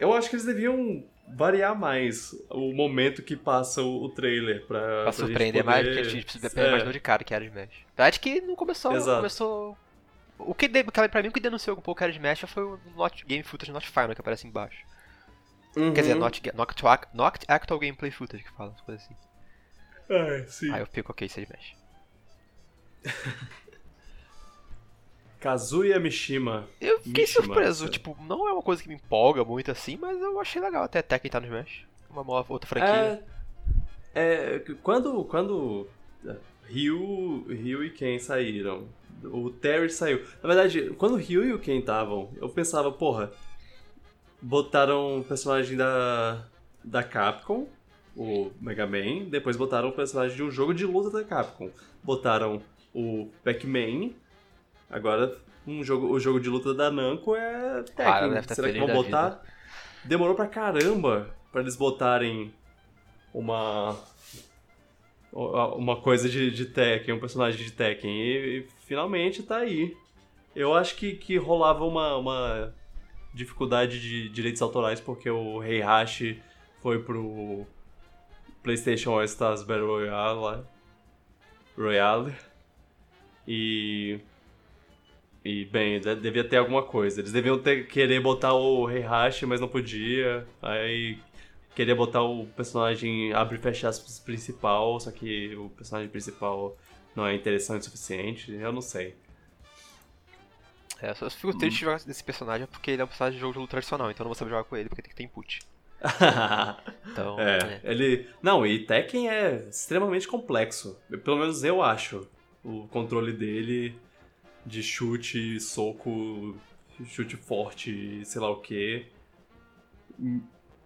Eu acho que eles deviam variar mais o momento que passa o, trailer pra, pra, surpreender poder... mais, porque a gente precisa é. imaginou de cara que era Smash. Verdade que não começou, Exato. começou... O que, de, pra mim, o que denunciou um pouco que era Smash foi o not, Game Footage Not Final, que aparece embaixo. Uhum. Quer dizer, not, not, not, not Actual Gameplay Footage, que fala, coisa assim. É, sim. Aí eu fico, ok, isso é Smash. Kazuya Mishima. Eu fiquei Mishima, surpreso, tipo, não é uma coisa que me empolga muito assim, mas eu achei legal até Tekken tá no Smash. Uma outra franquia. É, é, quando, quando Ryu, Ryu e Ken saíram, o Terry saiu. Na verdade, quando o Ryu e o Ken estavam, eu pensava, porra, botaram o personagem da, da Capcom, o Mega Man, depois botaram o personagem de um jogo de luta da Capcom. Botaram o Pac-Man, Agora, um jogo, o jogo de luta da Namco é Tekken. Ah, Será que vão botar? Vida. Demorou pra caramba pra eles botarem uma uma coisa de, de Tekken, um personagem de Tekken. E, e, finalmente tá aí. Eu acho que, que rolava uma, uma dificuldade de direitos autorais porque o Heihachi foi pro PlayStation All Stars Battle Royale. Royale. E e, bem, devia ter alguma coisa. Eles deviam ter, querer botar o Heihachi, mas não podia. Aí queria botar o personagem abre e fecha aspas principal, só que o personagem principal não é interessante o suficiente. Eu não sei. É, eu só fico triste de jogar desse personagem porque ele é um personagem de jogo de luta tradicional, então eu não vou saber jogar com ele porque tem que ter input. então, é, é, ele. Não, e Tekken é extremamente complexo. Pelo menos eu acho. O controle dele de chute, soco, chute forte, sei lá o que.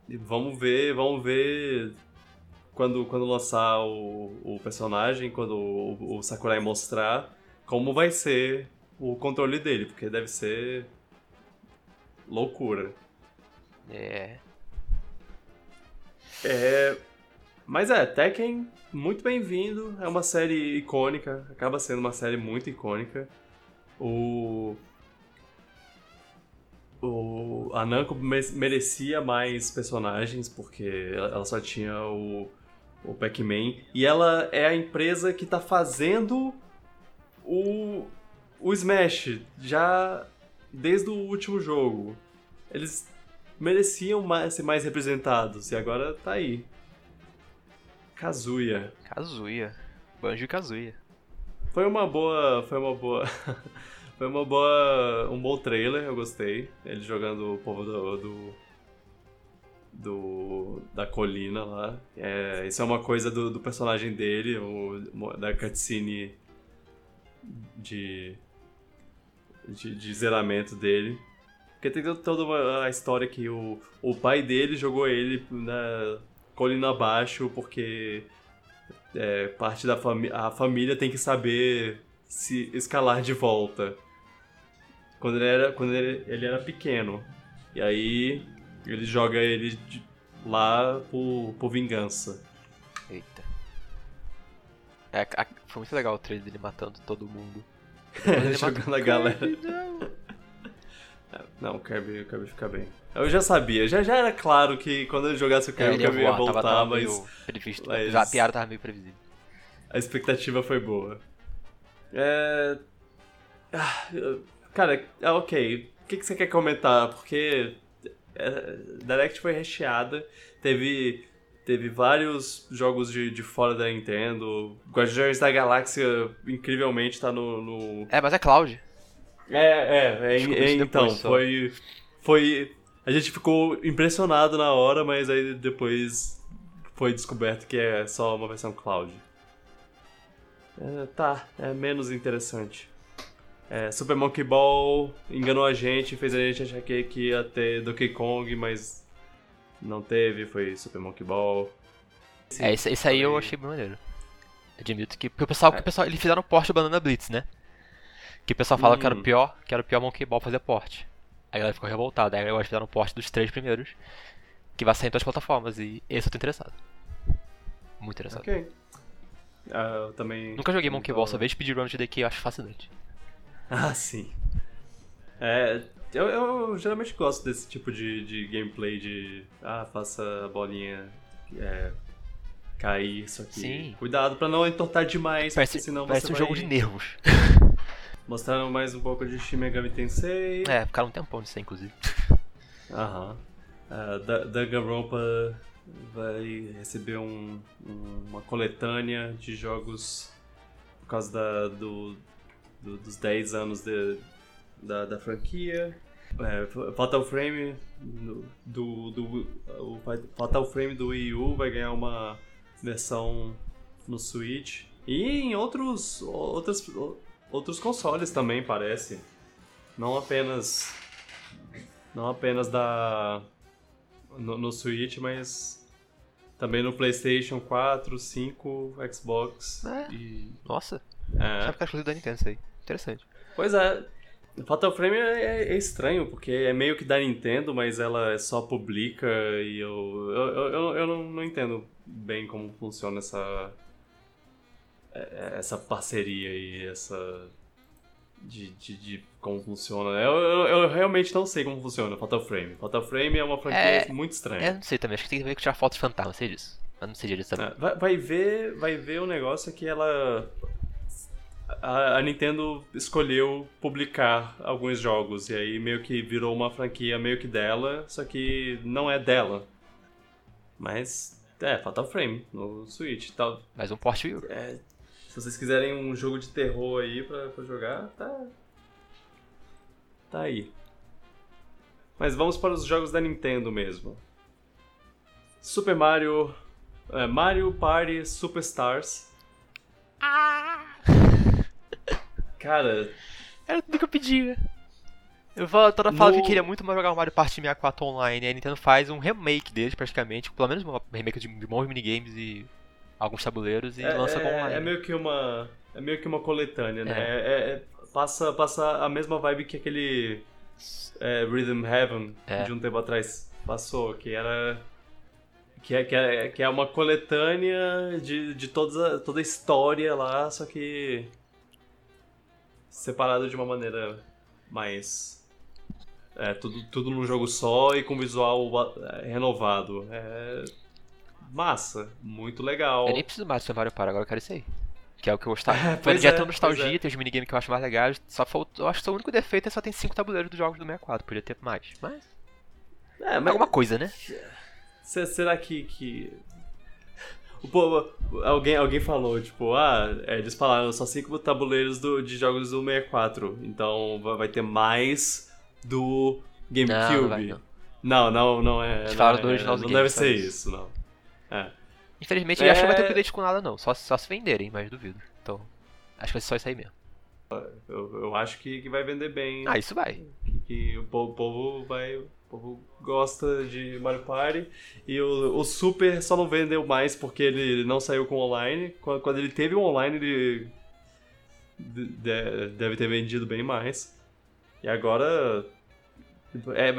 Vamos ver, vamos ver quando, quando lançar o, o personagem, quando o, o Sakurai mostrar como vai ser o controle dele, porque deve ser loucura. É. É. Mas é, Tekken, muito bem-vindo. É uma série icônica, acaba sendo uma série muito icônica. O. O, a Namco merecia mais personagens, porque ela só tinha o, o Pac-Man. E ela é a empresa que está fazendo o, o Smash já desde o último jogo. Eles mereciam mais, ser mais representados e agora tá aí. Kazuya. Kazuya. Banjo Kazuya. Foi uma boa. Foi uma boa. foi uma boa. Um bom trailer, eu gostei. Ele jogando o povo do. do, do da colina lá. É, isso é uma coisa do, do personagem dele, o, da cutscene de, de, de zeramento dele. Porque tem toda uma, a história que o, o pai dele jogou ele na colina abaixo porque é, parte da família. A família tem que saber se escalar de volta. Quando ele era, quando ele, ele era pequeno. E aí ele joga ele de, lá por, por vingança. Eita. É, a, foi muito legal o trailer dele matando todo mundo. Ele jogando a galera. Não, o Kirby, o Kirby fica bem. Eu já sabia, já, já era claro que quando ele jogasse o Kirby, é, o Kirby ia, voltar, tava, tava mas, previsto, mas... Já a piada tava meio previsível. A expectativa foi boa. É... Ah, cara, é ok. O que, que você quer comentar? Porque é, Direct foi recheada, teve teve vários jogos de, de fora da Nintendo. Guardiões da Galáxia, incrivelmente, tá no, no... É, mas é Cloud. É, é, é, é então, foi. Foi. A gente ficou impressionado na hora, mas aí depois foi descoberto que é só uma versão cloud. É, tá, é menos interessante. É, Super Monkey Ball enganou a gente, fez a gente achar que, que ia ter Donkey Kong, mas não teve foi Super Monkey Ball. Sim, é, esse aí eu achei bem maneiro. Admito que. Porque o pessoal, é. o pessoal eles fizeram porte do Banana Blitz, né? Que o pessoal fala hum. que era o hum. pior, que era o pior Monkey Ball fazer porte. Aí a galera ficou revoltada. Aí agora fizeram porte dos três primeiros. Que vai sair em todas as plataformas. E esse eu tô interessado. Muito interessado. Ok. Uh, eu também. Nunca joguei Monkey Ball, só vejo speedrun de DQ eu acho fascinante. Ah, sim. É, eu, eu, geralmente gosto desse tipo de, de gameplay de. Ah, faça a bolinha é, cair, isso aqui. Sim. Cuidado pra não entortar demais, parece, senão parece você um vai... jogo de nervos. Mostraram mais um pouco de Shin Megami Tensei. É, ficaram um tempão nisso aí, inclusive. Aham. Uh, Danganronpa vai receber um, um, uma coletânea de jogos por causa da, do, do, dos 10 anos de, da, da franquia. É, Fatal Frame do, do, do, o Fatal Frame do Wii U vai ganhar uma versão no Switch e em outros outros, outros consoles também parece não apenas não apenas da no, no Switch mas também no PlayStation 4, 5, Xbox é. e nossa é. sabe que é exclusivo da Nintendo isso aí interessante pois é Fatal Frame é, é, é, estranho, porque é meio que da Nintendo, mas ela só publica e eu, eu, eu, eu não, não entendo bem como funciona essa, é, essa parceria e essa. De, de, de como funciona. Eu, eu, eu, realmente não sei como funciona Fatal Frame. Fatal Frame é uma franquia é, muito estranha. Eu não sei também, acho que tem que ver com tirar fotos fantasma, sei disso. Eu não sei direito também. É, vai, vai, ver, vai ver o negócio que ela a, a, Nintendo escolheu publicar alguns jogos e aí meio que virou uma franquia meio que dela, só que não é dela. Mas é, Fatal Frame no Switch. Tal. Mais um porte Wii. É, se vocês quiserem um jogo de terror aí pra, pra jogar, tá. Tá aí. Mas vamos para os jogos da Nintendo mesmo. Super Mario. É, Mario Party Superstars. Ah! Cara. Era tudo que eu pedia. Eu toda fala no... que queria muito mais jogar o Mario Party 64 online. E a Nintendo faz um remake dele, praticamente. Pelo menos um remake de, de bons minigames e alguns tabuleiros e é, lança com online. É meio que uma. É meio que uma coletânea, né? É. É, é passa, passa a mesma vibe que aquele é, Rhythm Heaven é. de um tempo atrás passou, que era. Que é, que é, que é uma coletânea de, de toda, toda a história lá, só que separado de uma maneira mais. É, tudo, tudo num jogo só e com visual é, renovado. É. Massa, muito legal. Eu nem preciso mais do Mario Party, agora eu quero isso aí. Que é o que eu gostava. É, pois é, tão nostalgia, é. tem os minigames que eu acho mais legais. Só faltou. Eu acho que o único defeito é só tem 5 tabuleiros dos jogos do 64. Podia ter mais. Mas. É, mas. Alguma coisa, né? Será que, que Pô, alguém, alguém falou, tipo, ah, é, eles falaram só cinco tabuleiros do, de jogos do 64. Então vai ter mais do GameCube. Não, não, não, não é. Eles falaram do original é, do Não deve ser isso, não. É. Infelizmente, é... acho que não vai ter update com nada, não. Só, só se venderem, mas duvido. Então, acho que vai ser só isso aí mesmo. Eu, eu acho que, que vai vender bem. Ah, isso vai. Que, que o, povo, o povo vai o povo gosta de Mario Party. E o, o Super só não vendeu mais porque ele não saiu com online. Quando, quando ele teve o online, ele de, deve ter vendido bem mais. E agora. É,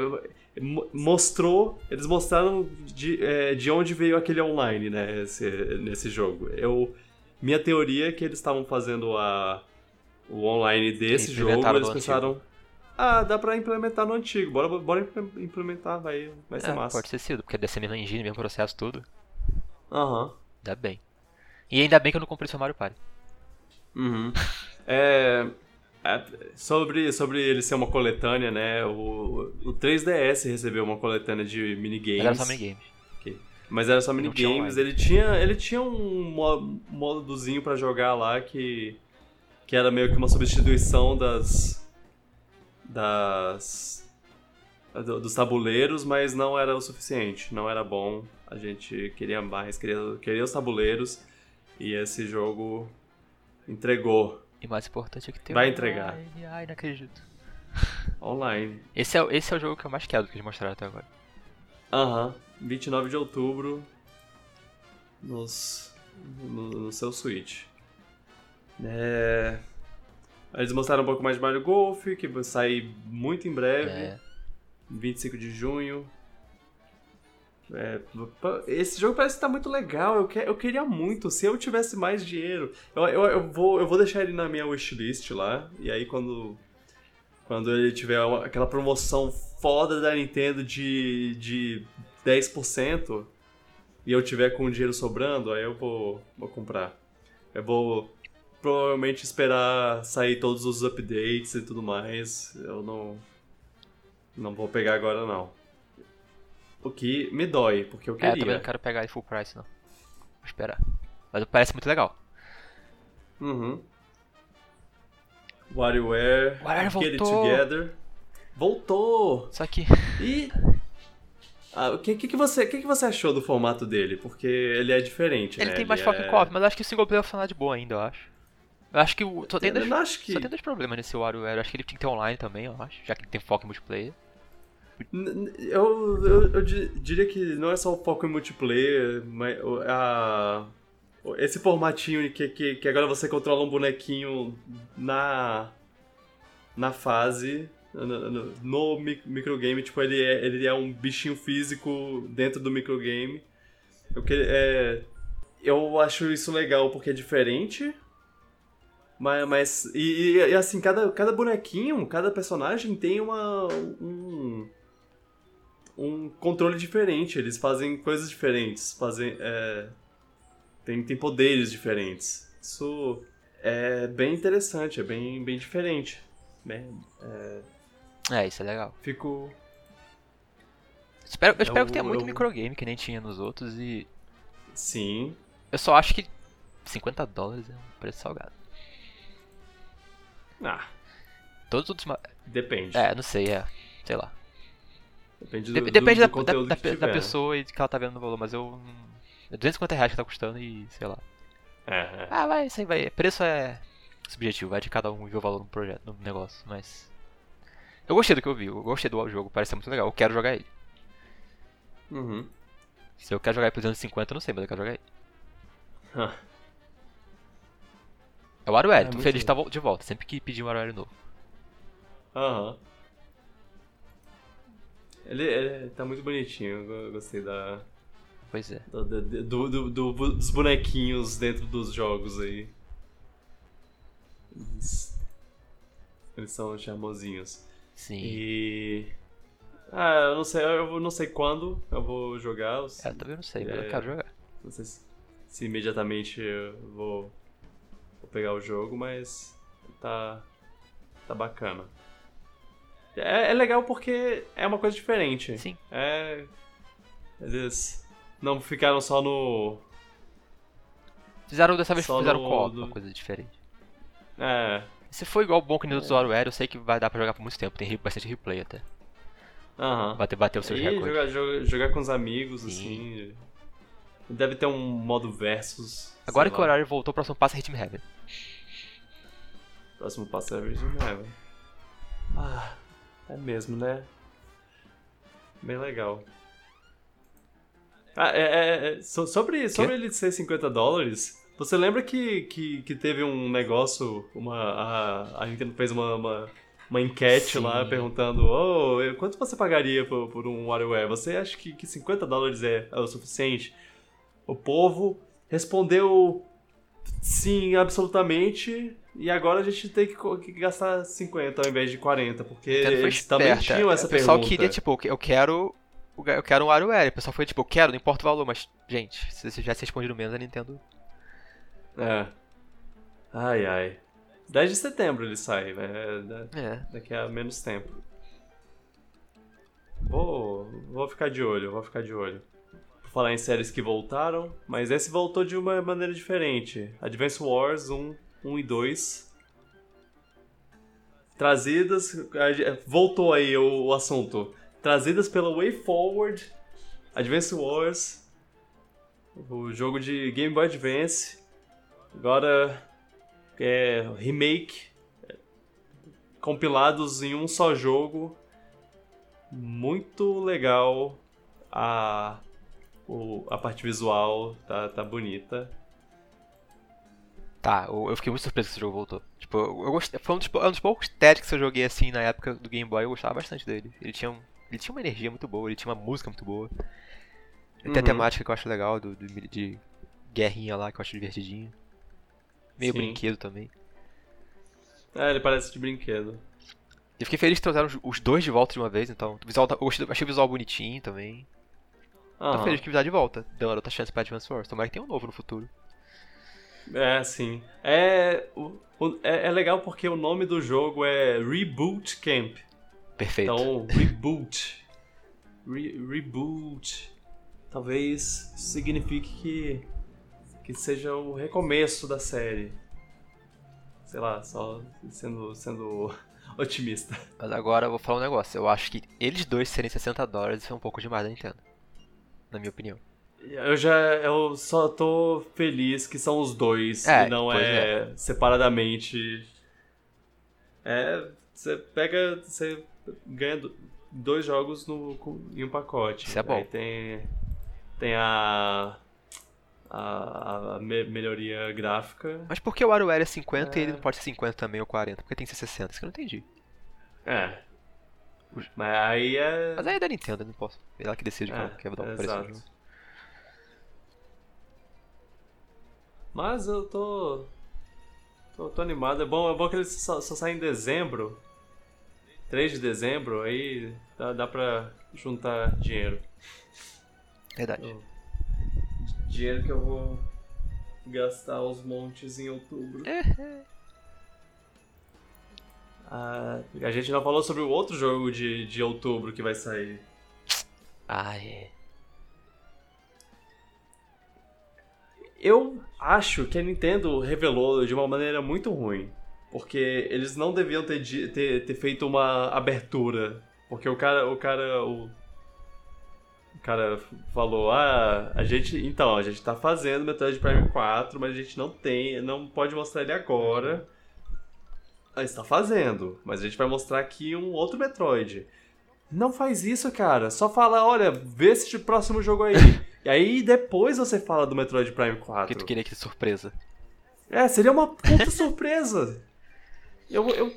mostrou. Eles mostraram de, é, de onde veio aquele online, né? Esse, nesse jogo. Eu, minha teoria é que eles estavam fazendo a, o online desse jogo. Eles pensaram. Antigo ah, dá pra implementar no antigo. Bora, bora implementar, vai, vai ser é, massa. Pode ser sido, porque deve ser mesma engine, mesmo processo, tudo. Aham. Uhum. Dá bem. E ainda bem que eu não comprei o Mario Party. Uhum. é, é, sobre, sobre ele ser uma coletânea, né? O, o 3DS recebeu uma coletânea de minigames. Mas era só minigames. Okay. Mas era só minigames. Ele tinha, ele tinha um modozinho para jogar lá que, que era meio que uma substituição das das dos tabuleiros, mas não era o suficiente, não era bom. A gente queria mais, queria, queria os tabuleiros e esse jogo entregou. E mais importante é que tem Vai entregar. Ai, não acredito. Online. Esse é, esse é o jogo que eu mais quero que eles mostraram até agora. Aham. 29 de outubro nos, no, no seu Switch. É... Eles mostraram um pouco mais de Mario Golf, que vai sair muito em breve. É. 25 de junho. É, esse jogo parece que tá muito legal. Eu, que, eu queria muito. Se eu tivesse mais dinheiro, eu, eu, eu, vou, eu vou deixar ele na minha wishlist lá. E aí, quando, quando ele tiver uma, aquela promoção foda da Nintendo de, de 10% e eu tiver com dinheiro sobrando, aí eu vou, vou comprar. Eu vou provavelmente esperar sair todos os updates e tudo mais. Eu não. Não vou pegar agora não. O que me dói, porque eu queria. É, eu também não quero pegar em full price não. Vou esperar. Mas parece muito legal. Uhum. WarioWare, WarioWare Get voltou. It Together. Voltou! Só que. E. Ah, o que, que, que, você, que, que você achou do formato dele? Porque ele é diferente, ele né? Tem mais foco é... em co mas acho que o single player vai funcionar de boa ainda, eu acho. Eu acho que o, só, tem dois, acho que... só tem dois problemas nesse WarioWare. Eu acho que ele tinha que ter online também, eu acho, já que ele tem foco em multiplayer. Eu, eu, eu, diria que não é só o foco em multiplayer, mas a, esse formatinho que, que, que agora você controla um bonequinho na, na fase, no, no, microgame, tipo, ele é, ele é um bichinho físico dentro do microgame. Eu, é, eu acho isso legal porque é diferente, mas, mas e, e, assim, cada, cada bonequinho, cada personagem tem uma um, um controle diferente. Eles fazem coisas diferentes, fazem é, tem, tem poderes diferentes. Isso é bem interessante, é bem, bem diferente. Né? É, é, isso é legal. Fico. Espero, eu espero eu, que tenha muito eu... microgame que nem tinha nos outros e. Sim. Eu só acho que 50 dólares é um preço salgado. Ah. Todos os outros. Depende. É, não sei, é. Sei lá. Depende do, Depende do, do da, da, da, da, pessoa e de que ela tá vendo no valor, mas eu. É 250 reais que tá custando e sei lá. É, é. Ah, vai, isso aí vai. Preço é subjetivo, vai de cada um ver o valor no projeto, no negócio, mas. Eu gostei do que eu vi, eu gostei do jogo, parece ser muito legal, eu quero jogar ele. Uhum. Se eu quero jogar ele por 250, eu não sei, mas eu quero jogar ele. É o WarioWare, é, tô feliz de estar de volta, sempre que pedir um WarioWare novo. Aham. Uhum. Ele, ele tá muito bonitinho, eu gostei da. Pois é. Do, do, do, do, dos bonequinhos dentro dos jogos aí. Eles, eles são charmosinhos. Sim. E. Ah, eu não sei, eu não sei quando eu vou jogar. Se, é, eu também não sei, mas é, eu quero jogar. Não sei se, se imediatamente eu vou, vou pegar o jogo, mas tá. tá bacana. É, é, legal porque é uma coisa diferente. Sim. É. Eles não ficaram só no. Fizeram dessa vez só fizeram no, co uma coisa diferente. É. Se for igual o bom que no é. WarioWare, eu sei que vai dar pra jogar por muito tempo. Tem bastante replay até. Aham. Bater, bater o seu recorde. Jogar, jogar, jogar, com os amigos, Sim. assim. Deve ter um modo versus. Agora que lá. o horário voltou, o próximo passo é Hitman Heaven. Próximo passo é Hitman Heaven. Ah. É mesmo, né? Bem legal. Ah, é, é, é sobre, sobre ele ser 50 dólares, você lembra que, que, que teve um negócio, uma, a, a Nintendo fez uma, uma, uma enquete Sim. lá perguntando oh, quanto você pagaria por, por um WarioWare? Você acha que, que 50 dólares é, é o suficiente? O povo respondeu sim, absolutamente. E agora a gente tem que, gastar 50 ao invés de 40, porque eles também tinham essa o pessoal pergunta. queria, tipo, eu quero. Eu quero um WarioWare. O pessoal foi tipo, eu quero, não importa o valor, mas, gente, se você tivesse respondido menos, a Nintendo. É. Ai ai. 10 de setembro ele sai, né? É. Daqui a menos tempo. Vou, vou ficar de olho, vou ficar de olho. Por falar em séries que voltaram, mas esse voltou de uma maneira diferente. Advance Wars 1 1 e 2. Trazidas. Voltou aí o, o assunto. Trazidas pela WayForward, Advance Wars, o jogo de Game Boy Advance. Agora é remake compilados em um só jogo. Muito legal a o, a parte visual tá, tá bonita. Tá, eu, eu fiquei muito surpreso que esse jogo voltou. Tipo, eu, eu gostei, foi um dos, um dos poucos TED que eu joguei assim na época do Game Boy, eu gostava bastante dele. Ele tinha, um, ele tinha uma energia muito boa, ele tinha uma música muito boa. Ele uhum. tem a temática que eu acho legal, do, do, de guerrinha lá, que eu acho divertidinho. Meio Sim. brinquedo também. É, ele parece de brinquedo. Eu fiquei feliz que trouxeram os dois de volta de uma vez, então. O visual, tá, eu achei o visual bonitinho também. Uhum. Tô feliz que vai de volta. Deu outra chance pra Advance Wars. Tomara que tenha um novo no futuro. É, sim. É, é, é, legal porque o nome do jogo é Reboot Camp. Perfeito. Então, Reboot. Re, reboot. Talvez signifique que, que seja o recomeço da série. Sei lá, só sendo, sendo otimista. Mas agora eu vou falar um negócio. Eu acho que eles dois serem 60 dólares é um pouco demais da Nintendo. Na minha opinião. Eu já. Eu só tô feliz que são os dois é, e não é, é, separadamente. É. Você pega. Você ganha dois jogos no, em um pacote. Isso é bom. Aí tem. Tem a. A, a me, melhoria gráfica. Mas por que o WarioWare é 50 é. e ele não pode ser 50 também ou 40? Porque tem que ser 60? Isso que eu não entendi. É. Mas aí é. Mas aí é da Nintendo, eu não posso. Ela que decide é, qual é dar um preço Mas eu tô. tô. tô, animado. É bom, é bom que ele só, só sai em dezembro. 3 de dezembro, aí dá, dá pra juntar dinheiro. Verdade. dinheiro que eu vou gastar aos montes em outubro. ah, a gente não falou sobre o outro jogo de, de outubro que vai sair. Ah, é. Eu acho que a Nintendo revelou de uma maneira muito ruim. Porque eles não deviam ter, ter, ter feito uma abertura. Porque o cara. O cara. O, o cara falou, ah, a gente. Então, a gente tá fazendo Metroid Prime 4, mas a gente não tem. não pode mostrar ele agora. A gente tá fazendo, mas a gente vai mostrar aqui um outro Metroid. Não faz isso, cara. Só fala, olha, vê esse próximo jogo aí. E aí depois você fala do Metroid Prime 4. Que tu queria que surpresa. É, seria uma puta surpresa. Eu, eu,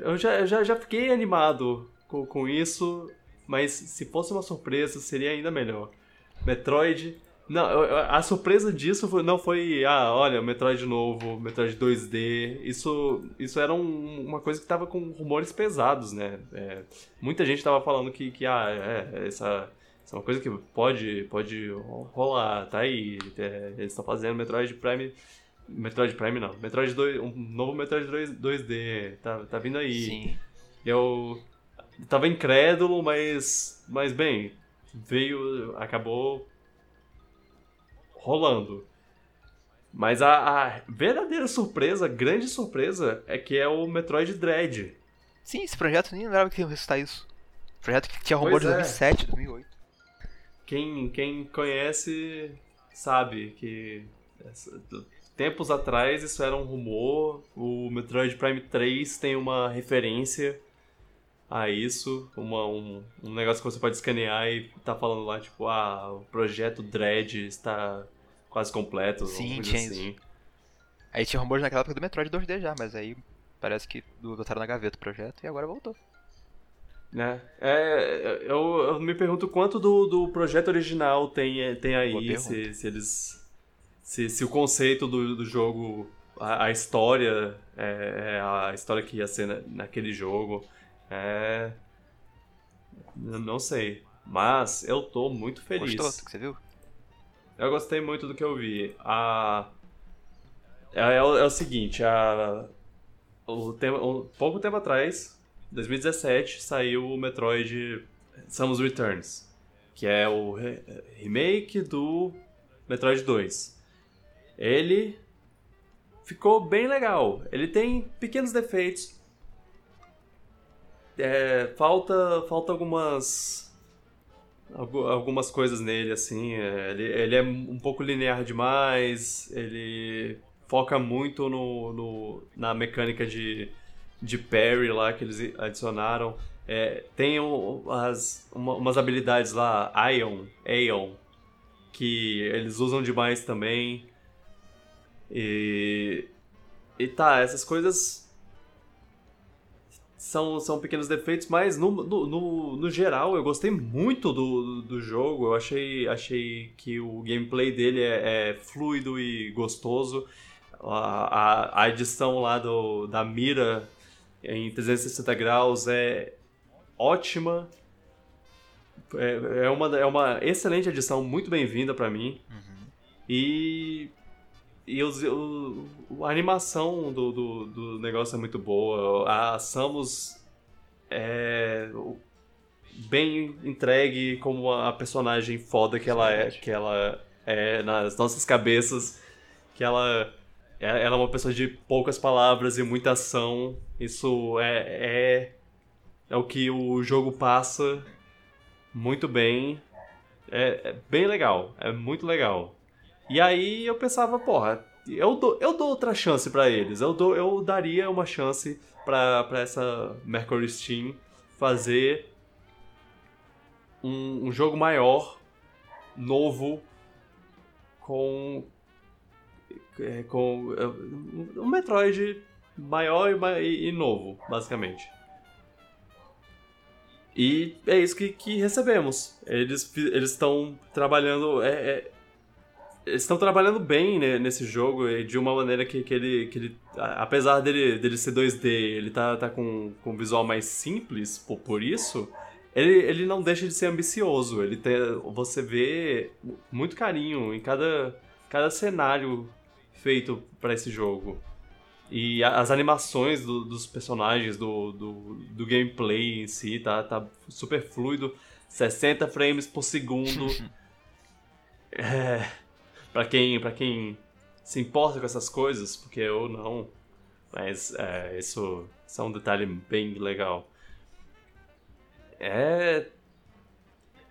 eu, já, eu já, já fiquei animado com, com isso, mas se fosse uma surpresa seria ainda melhor. Metroid. Não, a surpresa disso não foi, ah, olha, Metroid novo, Metroid 2D. Isso, isso era um, uma coisa que tava com rumores pesados, né? É, muita gente tava falando que, que ah, é, essa é uma coisa que pode, pode rolar, tá aí. É, eles estão fazendo Metroid Prime. Metroid Prime não. Metroid 2. Um novo Metroid 2, 2D. Tá, tá vindo aí. Sim. Eu tava incrédulo, mas. Mas bem, veio. acabou rolando. Mas a, a, verdadeira surpresa, grande surpresa, é que é o Metroid Dread. Sim, esse projeto nem lembrava que ia ressuscitar isso. Projeto que tinha rumor de 2007, 2008 quem, quem conhece sabe que tempos atrás isso era um rumor. O Metroid Prime 3 tem uma referência a isso, uma, um, um negócio que você pode escanear e tá falando lá, tipo, ah, o projeto Dread está quase completo. Sim, tinha assim. isso. Aí tinha rumores naquela época do Metroid 2D já, mas aí parece que botaram na gaveta o projeto e agora voltou. Né? É, eu, eu, me pergunto quanto do, do projeto original tem, tem aí, se, se, eles. Se, se o conceito do, do jogo, a, a história, é, é, a história que ia ser na, naquele jogo. É. Não sei. Mas eu tô muito feliz. Gostou do que você viu? Eu gostei muito do que eu vi. A. É, é, é o seguinte, a. O tempo, um pouco tempo atrás, 2017 saiu o Metroid Samus Returns, que é o re remake do Metroid 2. Ele ficou bem legal. Ele tem pequenos defeitos. É, falta, falta algumas algumas coisas nele assim. É, ele, ele é um pouco linear demais. Ele foca muito no, no na mecânica de de parry lá que eles adicionaram. É, tem um, as, uma, umas habilidades lá, Ion, Aeon, que eles usam demais também. E, e tá, essas coisas são, são pequenos defeitos, mas no, no, no, no, geral eu gostei muito do, do jogo. Eu achei, achei que o gameplay dele é, é fluido e gostoso. A, a, a, edição lá do, da mira em 360 graus é ótima. É, é, uma, é uma excelente edição, muito bem-vinda para mim. Uhum. E e os, o, a animação do, do, do, negócio é muito boa. A Samus é bem entregue como a personagem foda que ela é, que ela é nas nossas cabeças, que ela ela é uma pessoa de poucas palavras e muita ação. Isso é, é, é o que o jogo passa muito bem. É, é bem legal, é muito legal. E aí eu pensava, porra, eu dou, eu dou outra chance para eles. Eu, dou, eu daria uma chance para essa Mercury Steam fazer um, um, jogo maior, novo, com. É, com é, um Metroid maior e, e, novo, basicamente. E é isso que, que recebemos. Eles estão trabalhando. É, é, estão trabalhando bem né, nesse jogo de uma maneira que, que, ele, que ele, apesar dele, dele ser 2D, ele tá, tá com, com um visual mais simples por, por isso, ele, ele não deixa de ser ambicioso. Ele tem, você vê muito carinho em cada, cada cenário feito para esse jogo. E as animações do, dos personagens, do, do, do, gameplay em si, tá, tá super fluido. 60 frames por segundo. é, para quem, pra quem se importa com essas coisas, porque eu não. Mas é, isso, isso é um detalhe bem legal. É.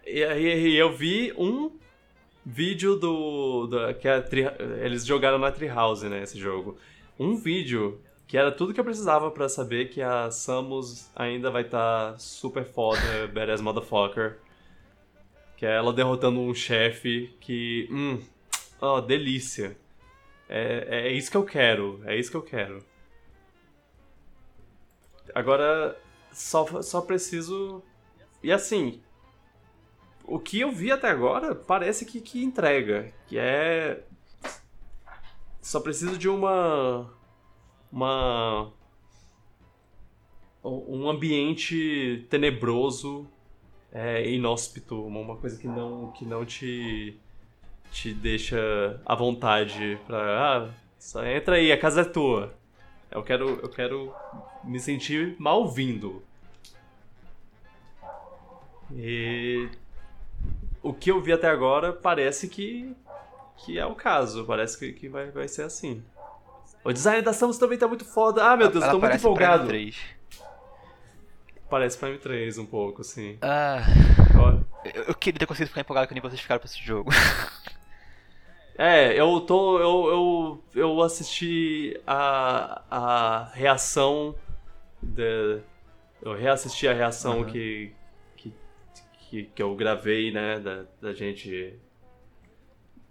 E aí eu vi um vídeo do. do que a tri, eles jogaram na Treehouse, né? Esse jogo. Um vídeo que era tudo que eu precisava para saber que a Samus ainda vai estar tá super foda, badass motherfucker. Que é ela derrotando um chefe que. Hum, oh, delícia. É, é isso que eu quero. É isso que eu quero. Agora, só, só preciso. E assim. O que eu vi até agora parece que, que entrega. Que é. Só preciso de uma. Uma. Um ambiente tenebroso, é, inóspito, uma coisa que não, que não te te deixa à vontade pra. Ah, só entra aí, a casa é tua. Eu quero, eu quero me sentir mal vindo. E o que eu vi até agora parece que, que é o caso. Parece que, que vai, vai ser assim. O design da Samus também tá muito foda. Ah, meu Deus, Ela tô muito empolgado. Prime 3. Parece Prime 3 um pouco, sim. Ah. Eu, eu queria ter conseguido ficar empolgado que nem vocês ficaram pra esse jogo. É, eu tô. Eu, eu, eu assisti a, a reação. De, eu reassisti a reação uhum. que, que, que, eu gravei, né? Da, da gente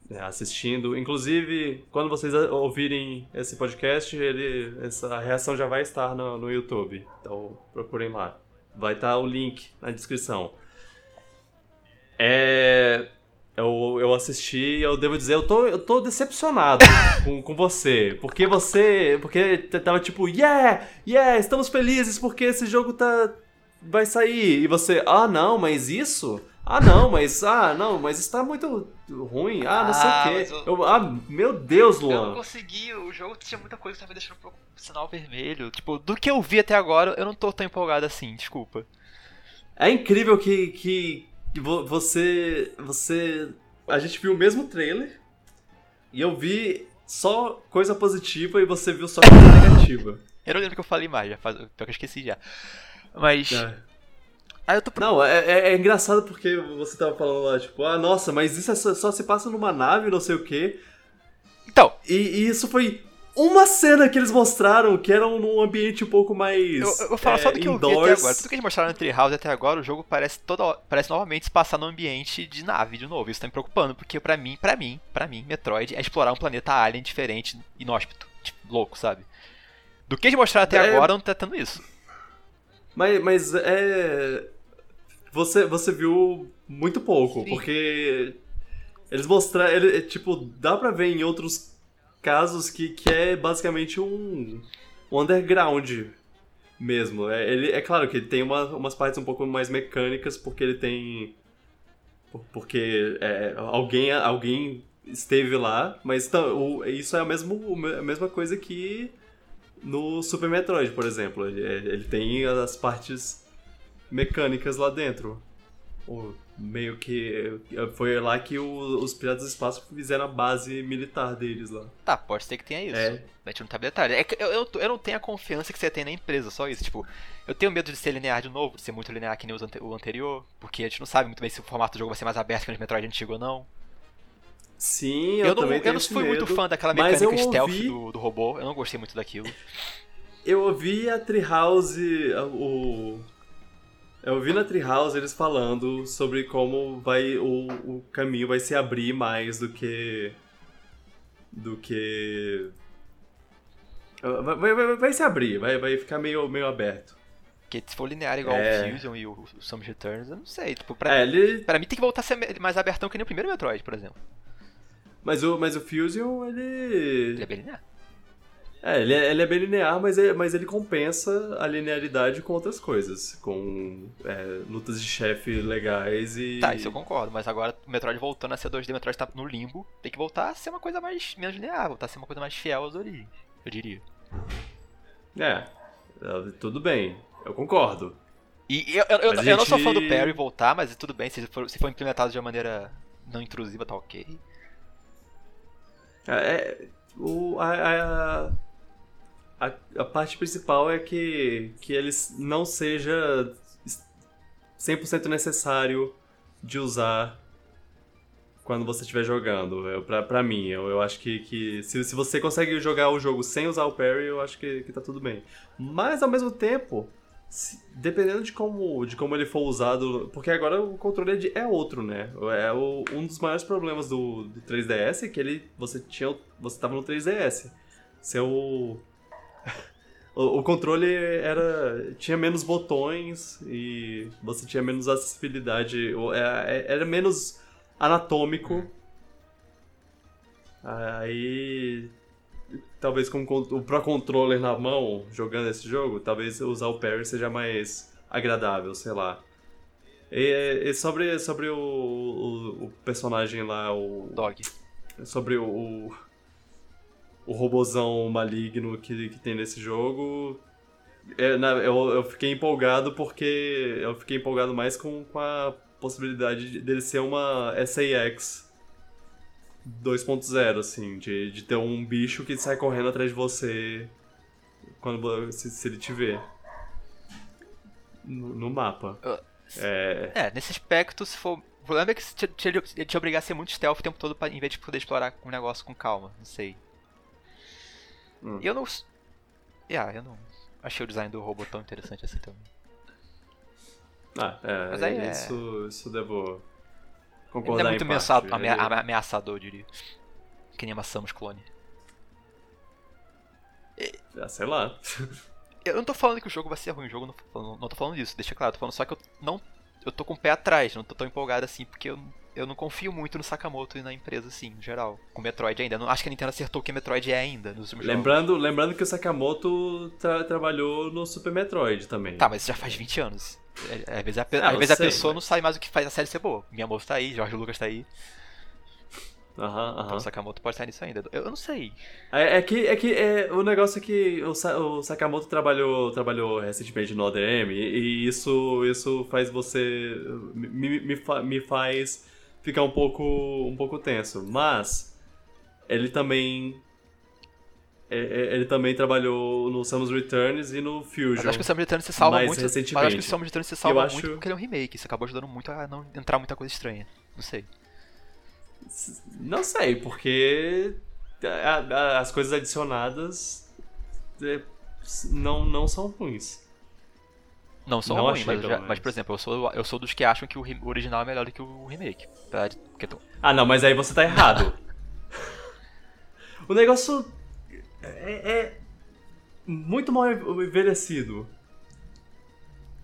né, assistindo. Inclusive, quando vocês ouvirem esse podcast, ele, essa reação já vai estar no, no YouTube. Então procurem lá. Vai estar o link na descrição. É eu, eu assisti e eu devo dizer, eu tô, eu tô decepcionado com, com você. Porque você. Porque tava tipo, yeah, yeah, estamos felizes porque esse jogo tá. Vai sair. E você, ah não, mas isso? Ah não, mas. Ah, não, mas está muito ruim. Ah, não sei o ah, quê. Eu... Eu, ah, meu Deus, Luan. Eu não consegui, o jogo tinha muita coisa que tava me deixando um sinal vermelho. Tipo, do que eu vi até agora, eu não tô tão empolgado assim, desculpa. É incrível que, que você. Você. A gente viu o mesmo trailer e eu vi só coisa positiva e você viu só coisa negativa. Eu não lembro que eu falei mais, já faz, que eu esqueci já. Mas. É. Aí eu tô... Não, é, é, é, engraçado porque você tava falando lá, tipo, ah, nossa, mas isso é só, só, se passa numa nave, não sei o quê. Então. E, e isso foi uma cena que eles mostraram que era num ambiente um pouco mais. Eu, eu vou falar é, só do que indoors. eu vi até agora. Tudo que eles mostraram no Treehouse até agora, o jogo parece toda parece novamente se passar no ambiente de nave de novo. Isso tá me preocupando, porque para mim, para mim, para mim, Metroid é explorar um planeta alien diferente, inóspito, tipo, louco, sabe? Do que eles mostraram até é... agora, não tá tendo isso. Mas, mas é. Você, você viu muito pouco, Sim. porque eles mostraram. Ele, tipo, dá pra ver em outros casos que, que é basicamente um, um underground mesmo. É, ele, é claro que ele tem uma, umas partes um pouco mais mecânicas, porque ele tem. Porque é, alguém, alguém esteve lá, mas tá, o, isso é a, mesmo, a mesma coisa que no Super Metroid, por exemplo. Ele, ele tem as partes mecânicas lá dentro. O, meio que. Foi lá que o, os Piratas do Espaço fizeram a base militar deles lá. Tá, pode ser que tenha isso. É. A gente não tá detalhe. É que eu, eu, eu, não tenho a confiança que você tem na empresa, só isso. Tipo, eu tenho medo de ser linear de novo, de ser muito linear que nem o anterior, porque a gente não sabe muito bem se o formato do jogo vai ser mais aberto que o Metroid antigo ou não. Sim, eu, eu não, também Eu não fui muito fã daquela mecânica stealth ouvi... do, do robô, eu não gostei muito daquilo. Eu ouvi a Treehouse, o, eu vi na Treehouse eles falando sobre como vai o, o caminho vai se abrir mais do que. do que. Vai, vai, vai se abrir, vai, vai ficar meio, meio aberto. Porque se for linear igual é... o Fusion e o, o Returns, eu não sei. Tipo, pra, é, ele... pra mim tem que voltar a ser mais abertão que nem o primeiro Metroid, por exemplo. Mas o, mas o Fusion, ele. Ele é bem linear. É, ele é, ele é bem linear, mas, é, mas ele compensa a linearidade com outras coisas. Com é, lutas de chefe legais e. Tá, isso eu concordo, mas agora o Metroid voltando a ser 2D, o Metroid tá no limbo, tem que voltar a ser uma coisa mais menos linear, voltar a ser uma coisa mais fiel às origens, eu diria. É, é tudo bem, eu concordo. E eu, eu, eu, gente... eu não sou fã do Perry voltar, mas tudo bem, se for, se for implementado de uma maneira não intrusiva, tá ok. É, é o, a, a a, parte principal é que, que ele não seja 100% necessário de usar quando você estiver jogando. Eu, pra, pra mim, eu, eu acho que, que se, se você consegue jogar o jogo sem usar o parry, eu acho que, que tá tudo bem. Mas, ao mesmo tempo, se, dependendo de como, de como ele for usado... Porque agora o controle é, outro, né? É o, um dos maiores problemas do, do 3DS é que ele, você, tinha, você tava no 3DS. Seu o, o, controle era tinha menos botões e você tinha menos acessibilidade, é, é, era menos anatômico. Aí talvez com o Pro Controller na mão, jogando esse jogo, talvez usar o parry seja mais agradável, sei lá. E, e sobre, sobre o, o, o, personagem lá, o. Dog. Sobre o, o robozão maligno que, que tem nesse jogo. É, na, eu, eu fiquei empolgado porque eu fiquei empolgado mais com, com a possibilidade dele ser uma SAX 2.0, assim, de, de ter um bicho que sai correndo atrás de você quando se, se ele te vê no, no mapa. Uh, é... é, nesse aspecto, se for. O problema é que te, te, te obrigar a ser muito stealth o tempo todo pra, em vez de poder explorar um negócio com calma, não sei. Hum. Eu não. Yeah, eu não achei o design do robô tão interessante assim também. Ah, é. Mas aí é... Isso, isso devo concordar. Ele é muito ameaçador, ele... ameaçador, eu diria. Que nem amassamos clone. Ah, sei lá. eu não tô falando que o jogo vai ser ruim, o jogo não, não, não tô falando disso, deixa claro, tô falando só que eu não. Eu tô com o pé atrás, não tô tão empolgado assim, porque eu eu não confio muito no Sakamoto e na empresa, assim, no geral. Com Metroid ainda. não, acho que a Nintendo acertou o que Metroid é ainda nos últimos lembrando, jogos. Lembrando que o Sakamoto tra trabalhou no Super Metroid também. Tá, mas já faz 20 anos. É, às vezes a, ah, às vezes sei, a pessoa mas... não sabe mais o que faz a série ser boa. Minha moça tá aí, Jorge Lucas tá aí. Uhum. Uhum. Então o Sakamoto pode sair nisso ainda. Eu, eu não sei. É, é, que, é que é, o negócio é que o, o Sakamoto trabalhou, trabalhou recentemente no ODM e, e isso, isso faz você. Me, me, me faz ficar um pouco, um pouco tenso. Mas ele também é, é, ele também trabalhou no Samus Returns e no Fusion. Mas acho que o Samus Returns se salva mais muito. Recentemente. Mas acho que o Samus Returns se salva muito porque ele é um remake. Isso acabou ajudando muito a não entrar muita coisa estranha. Não sei. Não sei, porque as coisas adicionadas é, não, não são ruins. Não são não ruins, mas, já, mas, por exemplo, eu sou, eu sou dos que acham que o original é melhor do que o remake. Pra, ah, não, mas aí você tá errado. o negócio é, é muito mal envelhecido.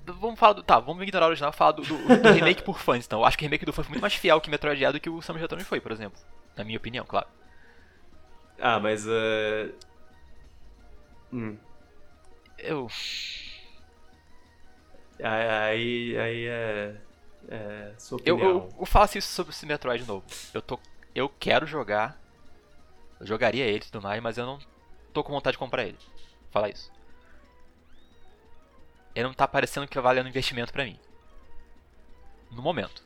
Vamos falar do. Tá, vamos ignorar o original e falar do, do, do remake por fãs, então. Eu acho que o remake do fã foi muito mais fiel que Metroid é do que o Samus Return foi, por exemplo. Na minha opinião, claro. Ah, mas. Uh... Hum. Eu. Aí, aí é. É. Sua opinião. Eu, eu, eu faço isso sobre esse Metroid novo. Eu tô. Eu quero jogar. Eu jogaria ele e tudo mais, mas eu não tô com vontade de comprar ele. Falar isso. Ele não tá parecendo que tá valendo investimento pra mim. No momento.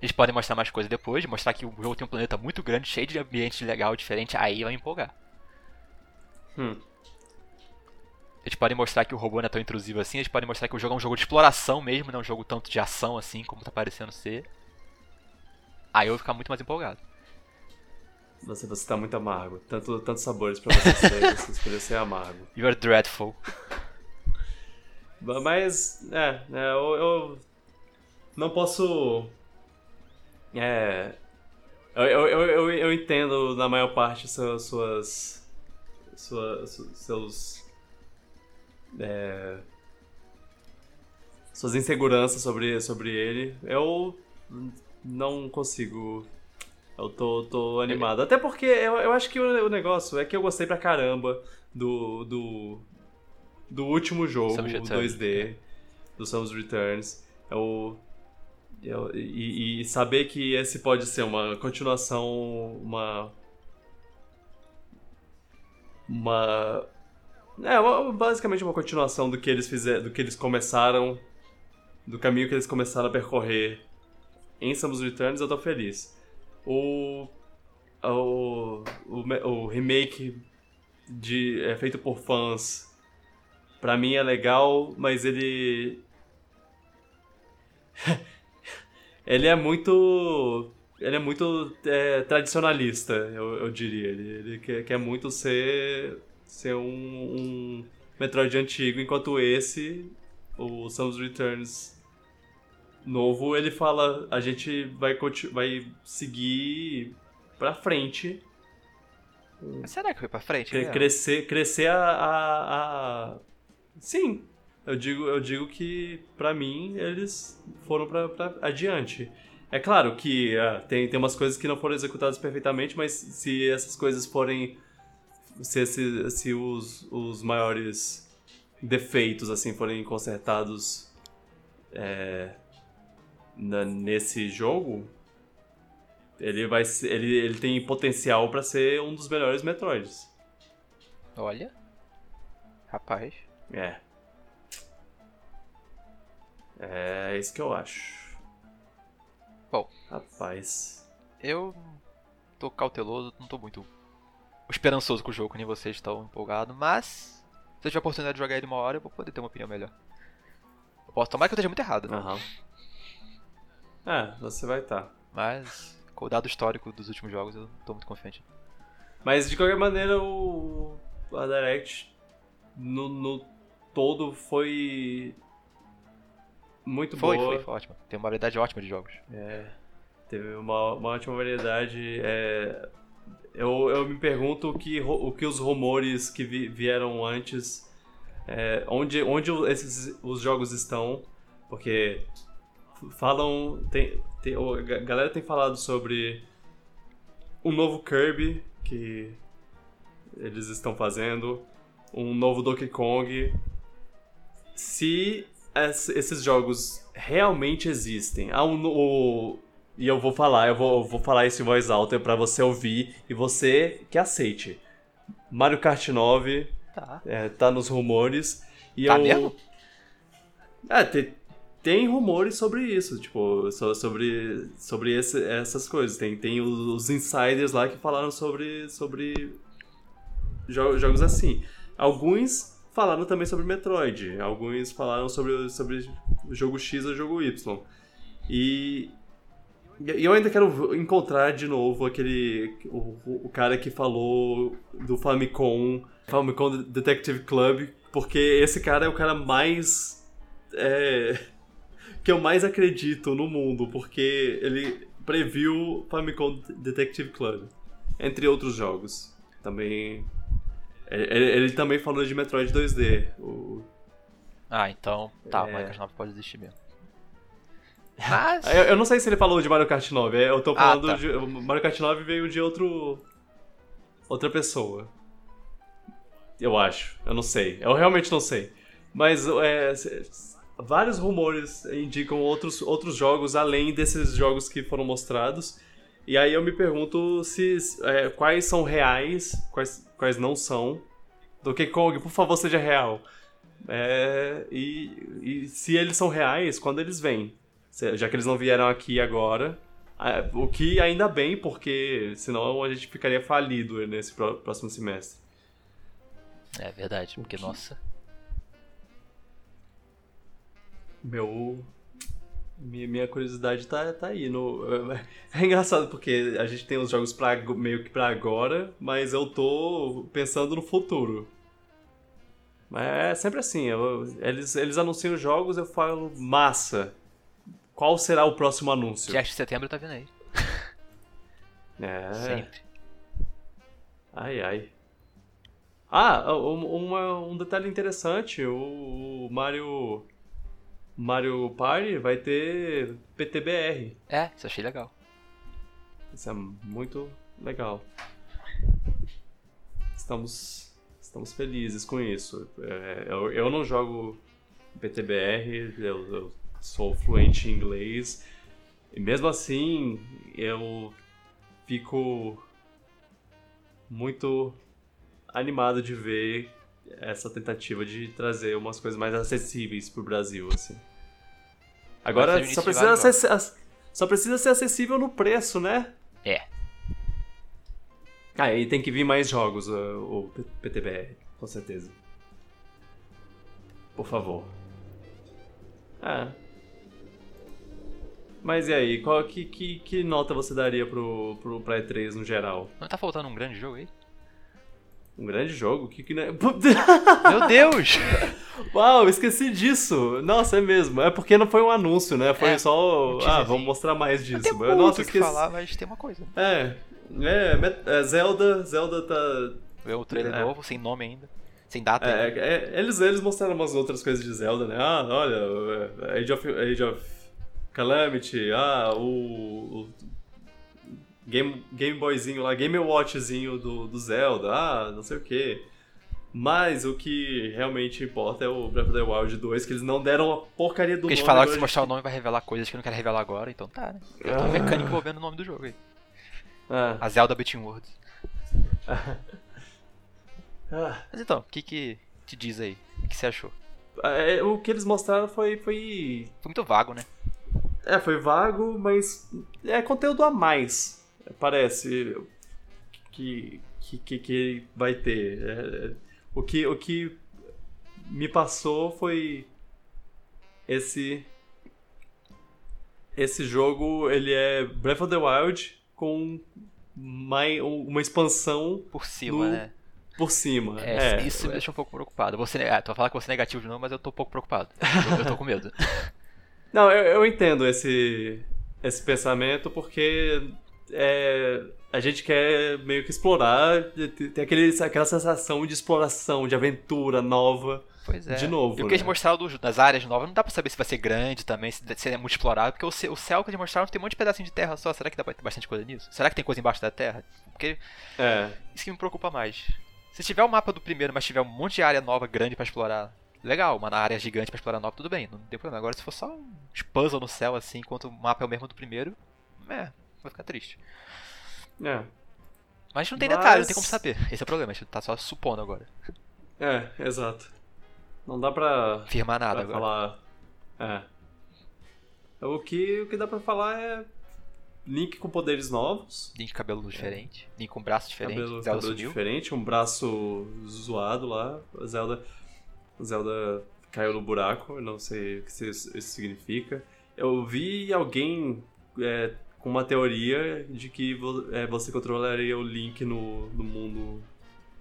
Eles podem mostrar mais coisa depois, mostrar que o jogo tem um planeta muito grande, cheio de ambientes legal, diferente, aí vai me empolgar. Hum. Eles podem mostrar que o robô não é tão intrusivo assim, eles podem mostrar que o jogo é um jogo de exploração mesmo, não é um jogo tanto de ação assim, como tá parecendo ser. Aí eu vou ficar muito mais empolgado. Você, você tá muito amargo. Tanto, tantos sabores pra você ser, você escolheu ser amargo. You are dreadful. Mas, é, é eu, eu não posso é. Eu, eu, eu, eu entendo na maior parte suas. suas, suas seus. É, suas inseguranças sobre, sobre ele. Eu não consigo. Eu tô, tô animado. Até porque eu, eu acho que o, o negócio é que eu gostei pra caramba do. do, do último jogo, o 2D, do Samus Returns. Eu e, e, saber que esse pode ser uma continuação, uma. Uma. É, basicamente uma continuação do que eles fizeram, do que eles começaram, do caminho que eles começaram a percorrer em Samus Returns, eu tô feliz. O. O, o, o remake de, é feito por fãs, pra mim é legal, mas ele. ele é muito. Ele é muito é, tradicionalista, eu, eu, diria. Ele, ele quer, quer, muito ser, ser um, um Metroid antigo, enquanto esse, o Samus Returns novo, ele fala: a gente vai, vai seguir pra frente. Será que foi pra frente? crescer, crescer a, a, a. Sim, eu digo, eu digo que, para mim, eles foram para adiante. É claro que uh, tem, tem umas coisas que não foram executadas perfeitamente, mas se essas coisas forem. Se, se, se os, os maiores defeitos assim forem consertados é, na, nesse jogo, ele vai ser, ele, ele tem potencial para ser um dos melhores Metroids. Olha. Rapaz. É. É isso que eu acho. Bom. Rapaz. Eu tô cauteloso, não tô muito esperançoso com o jogo, nem vocês estão empolgados, mas se eu tiver a oportunidade de jogar ele uma hora, eu vou poder ter uma opinião melhor. Eu posso tomar que eu esteja muito errado, né? Uhum. É, você vai estar. Tá. Mas, com o dado histórico dos últimos jogos, eu tô muito confiante. Mas, de qualquer maneira, o a Direct no, no todo foi muito foi, boa. Foi, foi ótimo. Tem uma variedade ótima de jogos. É, teve uma, uma ótima variedade. É, eu, eu me pergunto o que, o que os rumores que vi, vieram antes, é, onde, onde esses, os jogos estão, porque falam. Tem, tem, a galera tem falado sobre um novo Kirby que eles estão fazendo, um novo Donkey Kong. Se esses jogos realmente existem. Ah, um, o, e eu vou falar, eu vou, eu vou falar isso em voz alta para você ouvir e você que aceite. Mario Kart 9 tá, é, tá nos rumores. E tá eu... mesmo? É, tem, tem rumores sobre isso, tipo, sobre, sobre esse, essas coisas. Tem, tem os insiders lá que falaram sobre, sobre jogos assim. Alguns falaram também sobre Metroid. Alguns falaram sobre, sobre jogo X ou o jogo Y. E E eu ainda quero encontrar de novo aquele. O, o cara que falou do Famicom, Famicom Detective Club, porque esse cara é o cara mais. É, que eu mais acredito no mundo, porque ele previu Famicom Detective Club, entre outros jogos. Também. Ele, ele também falou de Metroid 2D. O... Ah, então. Tá, é... o Minecraft 9 pode existir mesmo. Mas... eu, eu, não sei se ele falou de Mario Kart 9. É, eu tô ah, falando ah, tá. de. Mario Kart 9 veio de outro. Outra pessoa. Eu acho. Eu não sei. Eu realmente não sei. Mas é, vários rumores indicam outros, outros jogos além desses jogos que foram mostrados. E aí eu me pergunto se é, quais são reais, quais, quais não são. Donkey Kong, por favor, seja real. É, e, e se eles são reais, quando eles vêm já que eles não vieram aqui agora. O que ainda bem, porque senão a gente ficaria falido nesse próximo semestre. É verdade, porque, que... nossa. Meu. Minha, minha curiosidade tá, tá aí. No... É engraçado porque a gente tem os jogos pra, meio que pra agora, mas eu tô pensando no futuro. Mas é sempre assim, eu, eles, eles anunciam jogos, eu falo massa. Qual será o próximo anúncio? Dia de setembro tá vindo aí. É. Sempre. Ai, ai. Ah, uma, um detalhe interessante, o, o Mario Mario Party vai ter PTBR. É, isso achei legal. Isso é muito legal. Estamos, estamos felizes com isso. É, eu, eu não jogo PTBR, eu, eu sou fluente em inglês. E mesmo assim, eu fico muito animado de ver essa tentativa de trazer umas coisas mais acessíveis pro Brasil, assim. Agora só precisa, só precisa ser acessível no preço, né? É. Ah, e tem que vir mais jogos, uh, o PTBR, com certeza. Por favor. Ah, mas e aí, qual, que, que, que nota você daria pro, pro, pra E3 no geral? Não tá faltando um grande jogo aí? Um grande jogo? Que que... Meu Deus! Uau, esqueci disso. Nossa, é mesmo. É porque não foi um anúncio, né? Foi é, só. Ah, vamos mostrar mais disso. Tem muito Nossa, esqueci. falar, mas tem uma coisa. É. É, é Zelda. Zelda tá. É um trailer é. novo, sem nome ainda. Sem data. É, é, eles, eles mostraram umas outras coisas de Zelda, né? Ah, olha, é, Age of, Age of Calamity, ah, o, o Game, Game Boyzinho lá, Game Watchzinho do, do Zelda, ah, não sei o que. Mas o que realmente importa é o Breath of the Wild 2, que eles não deram a porcaria do Porque nome. Eles falaram que se mostrar o nome vai revelar coisas que eu não quero revelar agora, então tá, né? Eu tô ah. mecânico envolvendo o nome do jogo aí. Ah. A Zelda Between Worlds. ah. Mas então, o que que te diz aí? O que você achou? É, o que eles mostraram foi, foi. Foi muito vago, né? É, foi vago, mas é conteúdo a mais, parece que, que, que vai ter. É, o, que, o que me passou foi esse esse jogo ele é Breath of the Wild com mais, uma expansão por cima, no, né? Por cima. É, é, isso me deixa um pouco preocupado. Você, ah, tu vai falar que você é negativo de novo, mas eu tô um pouco preocupado. Eu, eu tô com medo. Não, eu, eu entendo esse, esse pensamento porque é, a gente quer meio que explorar, ter aquele, aquela sensação de exploração, de aventura nova. Pois é. De novo. E o que eles né? mostraram das áreas novas, não dá pra saber se vai ser grande também, se, se é muito explorado, porque o, o céu que eles mostraram tem um monte de pedacinho de terra só. Será que dá pra ter bastante coisa nisso? Será que tem coisa embaixo da terra? Porque. É. Isso que me preocupa mais. Se tiver o mapa do primeiro, mas tiver um monte de área nova grande para explorar, legal, uma área gigante para explorar nova, tudo bem, não tem problema. Agora, se for só um puzzle no céu, assim, enquanto o mapa é o mesmo do primeiro, é, vai ficar triste. É. Mas não tem Mas... detalhe, não tem como saber. Esse é o problema, a gente tá só supondo agora. É, exato. Não dá pra. Afirmar nada pra agora. Falar... É. O que, o que dá pra falar é. Link com poderes novos. Link cabelo é. diferente. Link com braço diferente. Cabelo, Zelda cabelo diferente, um braço zoado lá. Zelda Zelda caiu no buraco, não sei o que isso significa. Eu vi alguém é, com uma teoria de que é, você controlaria o Link no, no mundo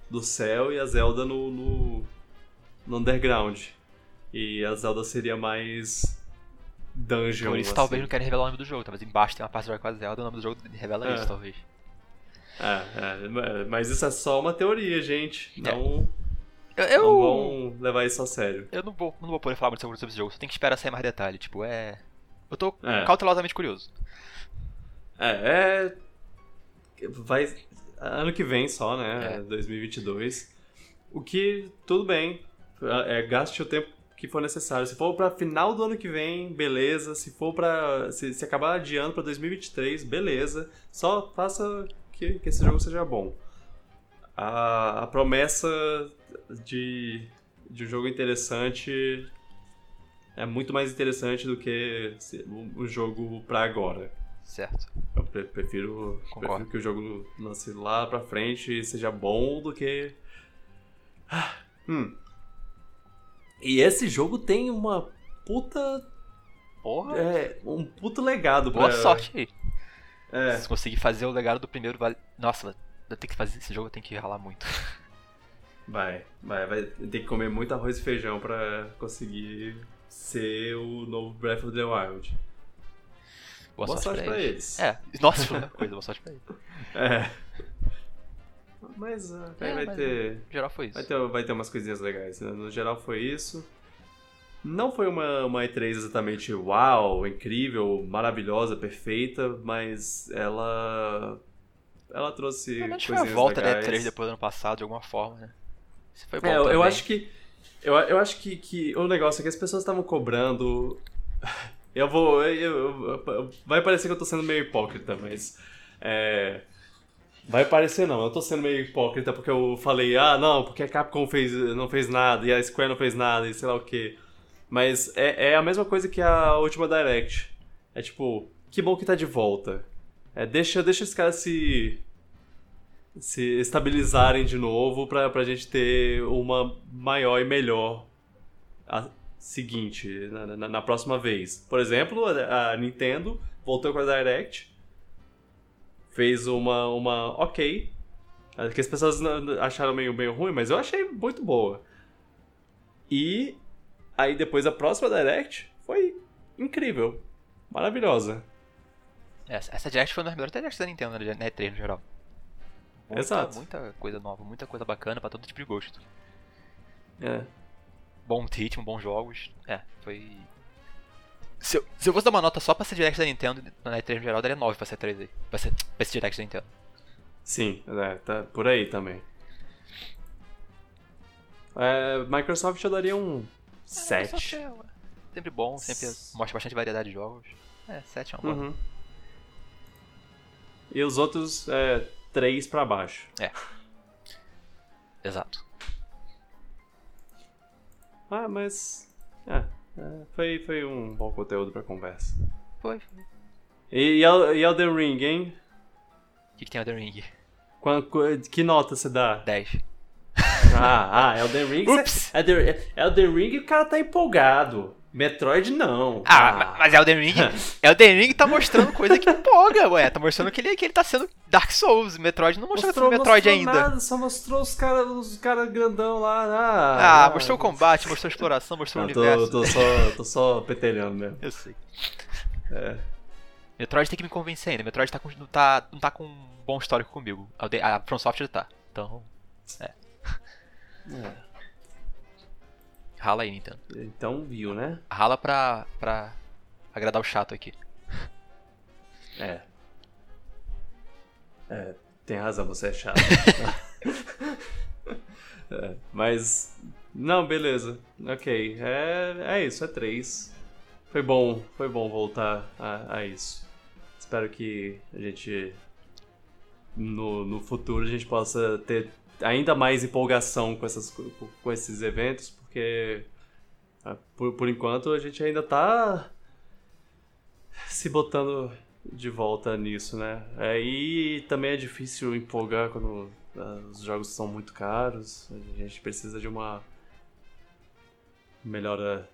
do céu e a Zelda no, no, no underground. E a Zelda seria mais dungeon. Por isso assim. talvez não querem revelar o nome do jogo. Talvez embaixo tem uma parte com a Zelda, o nome do jogo revela é. isso, talvez. É, é, mas isso é só uma teoria, gente. É. Não, eu... não vão levar isso a sério. Eu não vou, não vou poder falar muito sobre esse jogo, só tem que esperar sair mais detalhe. Tipo, é. Eu tô é. cautelosamente curioso. É, é. Vai. Ano que vem só, né? É. 2022. O que, tudo bem. É, gaste o tempo que for necessário. Se for para final do ano que vem, beleza. Se for para se, se, acabar adiando para 2023, beleza. Só faça que, que esse jogo seja bom. A, a promessa de, de um jogo interessante é muito mais interessante do que o jogo para agora. Certo. Eu prefiro, prefiro que o jogo lance lá pra frente e seja bom do que. Ah, hum. E esse jogo tem uma puta. Porra! É, um puto legado Boa pra... sorte aí. É. Se conseguir fazer o legado do primeiro, vale. Nossa, ter que fazer esse jogo tem que ralar muito. Vai, vai, vai ter que comer muito arroz e feijão pra conseguir ser o novo Breath of the Wild. Boa, boa sorte, sorte pra, eles. eles. É, nossa, foi uma coisa, boa sorte pra eles. É. Mas uh, é, vai mas ter. No geral foi isso. Vai ter, vai ter umas coisinhas legais. Né? No geral foi isso. Não foi uma, uma E3 exatamente uau, incrível, maravilhosa, perfeita, mas ela. Ela trouxe. Mas foi a volta legais. da E3 depois do ano passado, de alguma forma, né? Você foi é, eu, eu acho que. Eu, eu acho que, que o negócio é que as pessoas estavam cobrando eu vou. Eu, eu, vai parecer que eu tô sendo meio hipócrita, mas. É, vai parecer não, eu tô sendo meio hipócrita porque eu falei, ah, não, porque a Capcom fez, não fez nada e a Square não fez nada e sei lá o que. Mas é, é a mesma coisa que a última Direct. É tipo, que bom que tá de volta. É, deixa, deixa os caras se se estabilizarem de novo pra, pra gente ter uma maior e melhor seguinte, na, na, na, próxima vez. Por exemplo, a, a, Nintendo voltou com a Direct, fez uma, uma ok, que as pessoas acharam meio, meio ruim, mas eu achei muito boa. E aí depois a próxima Direct foi incrível, maravilhosa. Essa, essa Direct foi uma das melhores Directs da Nintendo, né, na E3 no geral. Muita, Exato. Muita coisa nova, muita coisa bacana para todo tipo de gosto. É bom ritmo, bons jogos. É, foi. Se eu, se eu fosse dar uma nota só pra ser direct da Nintendo na E3 no geral, daria 9 pra ser 3 aí. Pra ser, pra ser direct da Nintendo. Sim, é, tá por aí também. É, Microsoft eu daria um 7. É, é, sempre bom, sempre mostra bastante variedade de jogos. É, 7 é uma boa. Uhum. E os outros, é, 3 pra baixo. É. Exato. Ah, mas. É, é, foi, foi um bom conteúdo pra conversa. Foi, foi. E, e Elden Ring, hein? O que, que tem Elden Ring? que nota você dá? 10. Ah, ah, Elden Ring. Ups. Elden, Elden Ring o cara tá empolgado. Metroid não. Ah, ah. mas Elden Ring. Elden Ring tá mostrando coisa que empolga, ué. Tá mostrando que ele, que ele tá sendo Dark Souls. Metroid não mostrou, mostrou Metroid mostrou ainda. Nada, só mostrou os caras os cara grandão lá. Ah, ah, mostrou o combate, mostrou a exploração, mostrou não, o universo. Tô, tô só, tô só petelhando mesmo. Eu sei. É. Metroid tem que me convencer ainda. Metroid tá com, não, tá, não tá com um bom histórico comigo. A From Software tá. Então. É. É. Rala aí, Nintendo. Então viu, né? Rala pra, pra agradar o chato aqui. É. É, tem razão, você é chato. é, mas. Não, beleza. Ok. É, é isso, é três. Foi bom, foi bom voltar a, a isso. Espero que a gente. No, no futuro a gente possa ter ainda mais empolgação com, essas, com esses eventos, porque ah, por, por enquanto a gente ainda tá se botando de volta nisso, né? Aí também é difícil empolgar quando uh, os jogos são muito caros. A gente precisa de uma melhora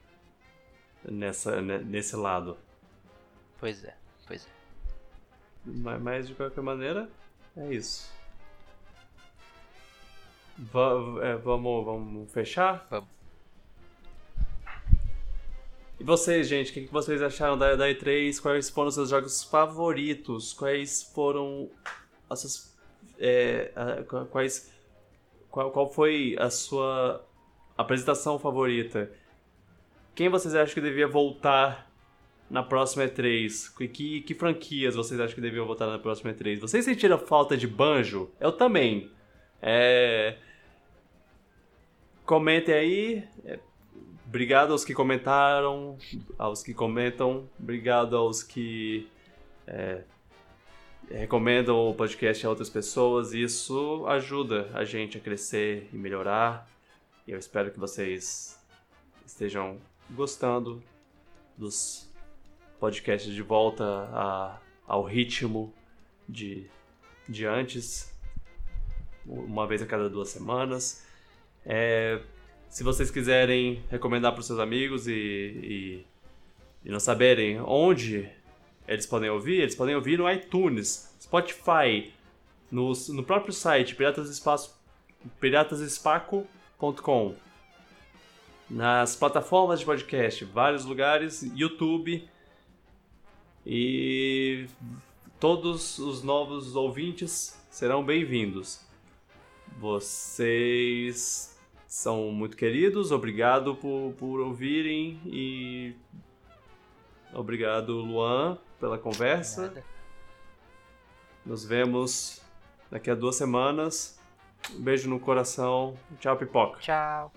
nessa, nesse lado. Pois é, pois é. Mas, de qualquer maneira, é isso. Va é, vamos, vamos fechar? Vamos. E vocês, gente, o que, vocês acharam da, da E3? Quais foram os seus jogos favoritos? Quais foram as suas. É, quais. Qual, qual foi a sua apresentação favorita? Quem vocês acham que devia voltar na próxima E3? Que, que franquias vocês acham que deviam voltar na próxima E3? Vocês sentiram falta de banjo? Eu também. É... Comentem aí. É, Obrigado aos que comentaram, aos que comentam, obrigado aos que é, recomendam o podcast a outras pessoas. Isso ajuda a gente a crescer e melhorar. E eu espero que vocês estejam gostando dos podcasts de volta a, ao ritmo de, de antes, uma vez a cada duas semanas. É, se vocês quiserem recomendar para os seus amigos e, e, e, não saberem onde eles podem ouvir, eles podem ouvir no iTunes, Spotify, no, no próprio site piratasespaco.com, nas plataformas de podcast, vários lugares, YouTube e todos os novos ouvintes serão bem-vindos. Vocês são muito queridos. Obrigado por, por ouvirem e obrigado, Luan, pela conversa. Nos vemos daqui a duas semanas. Um beijo no coração. Tchau, pipoca. Tchau.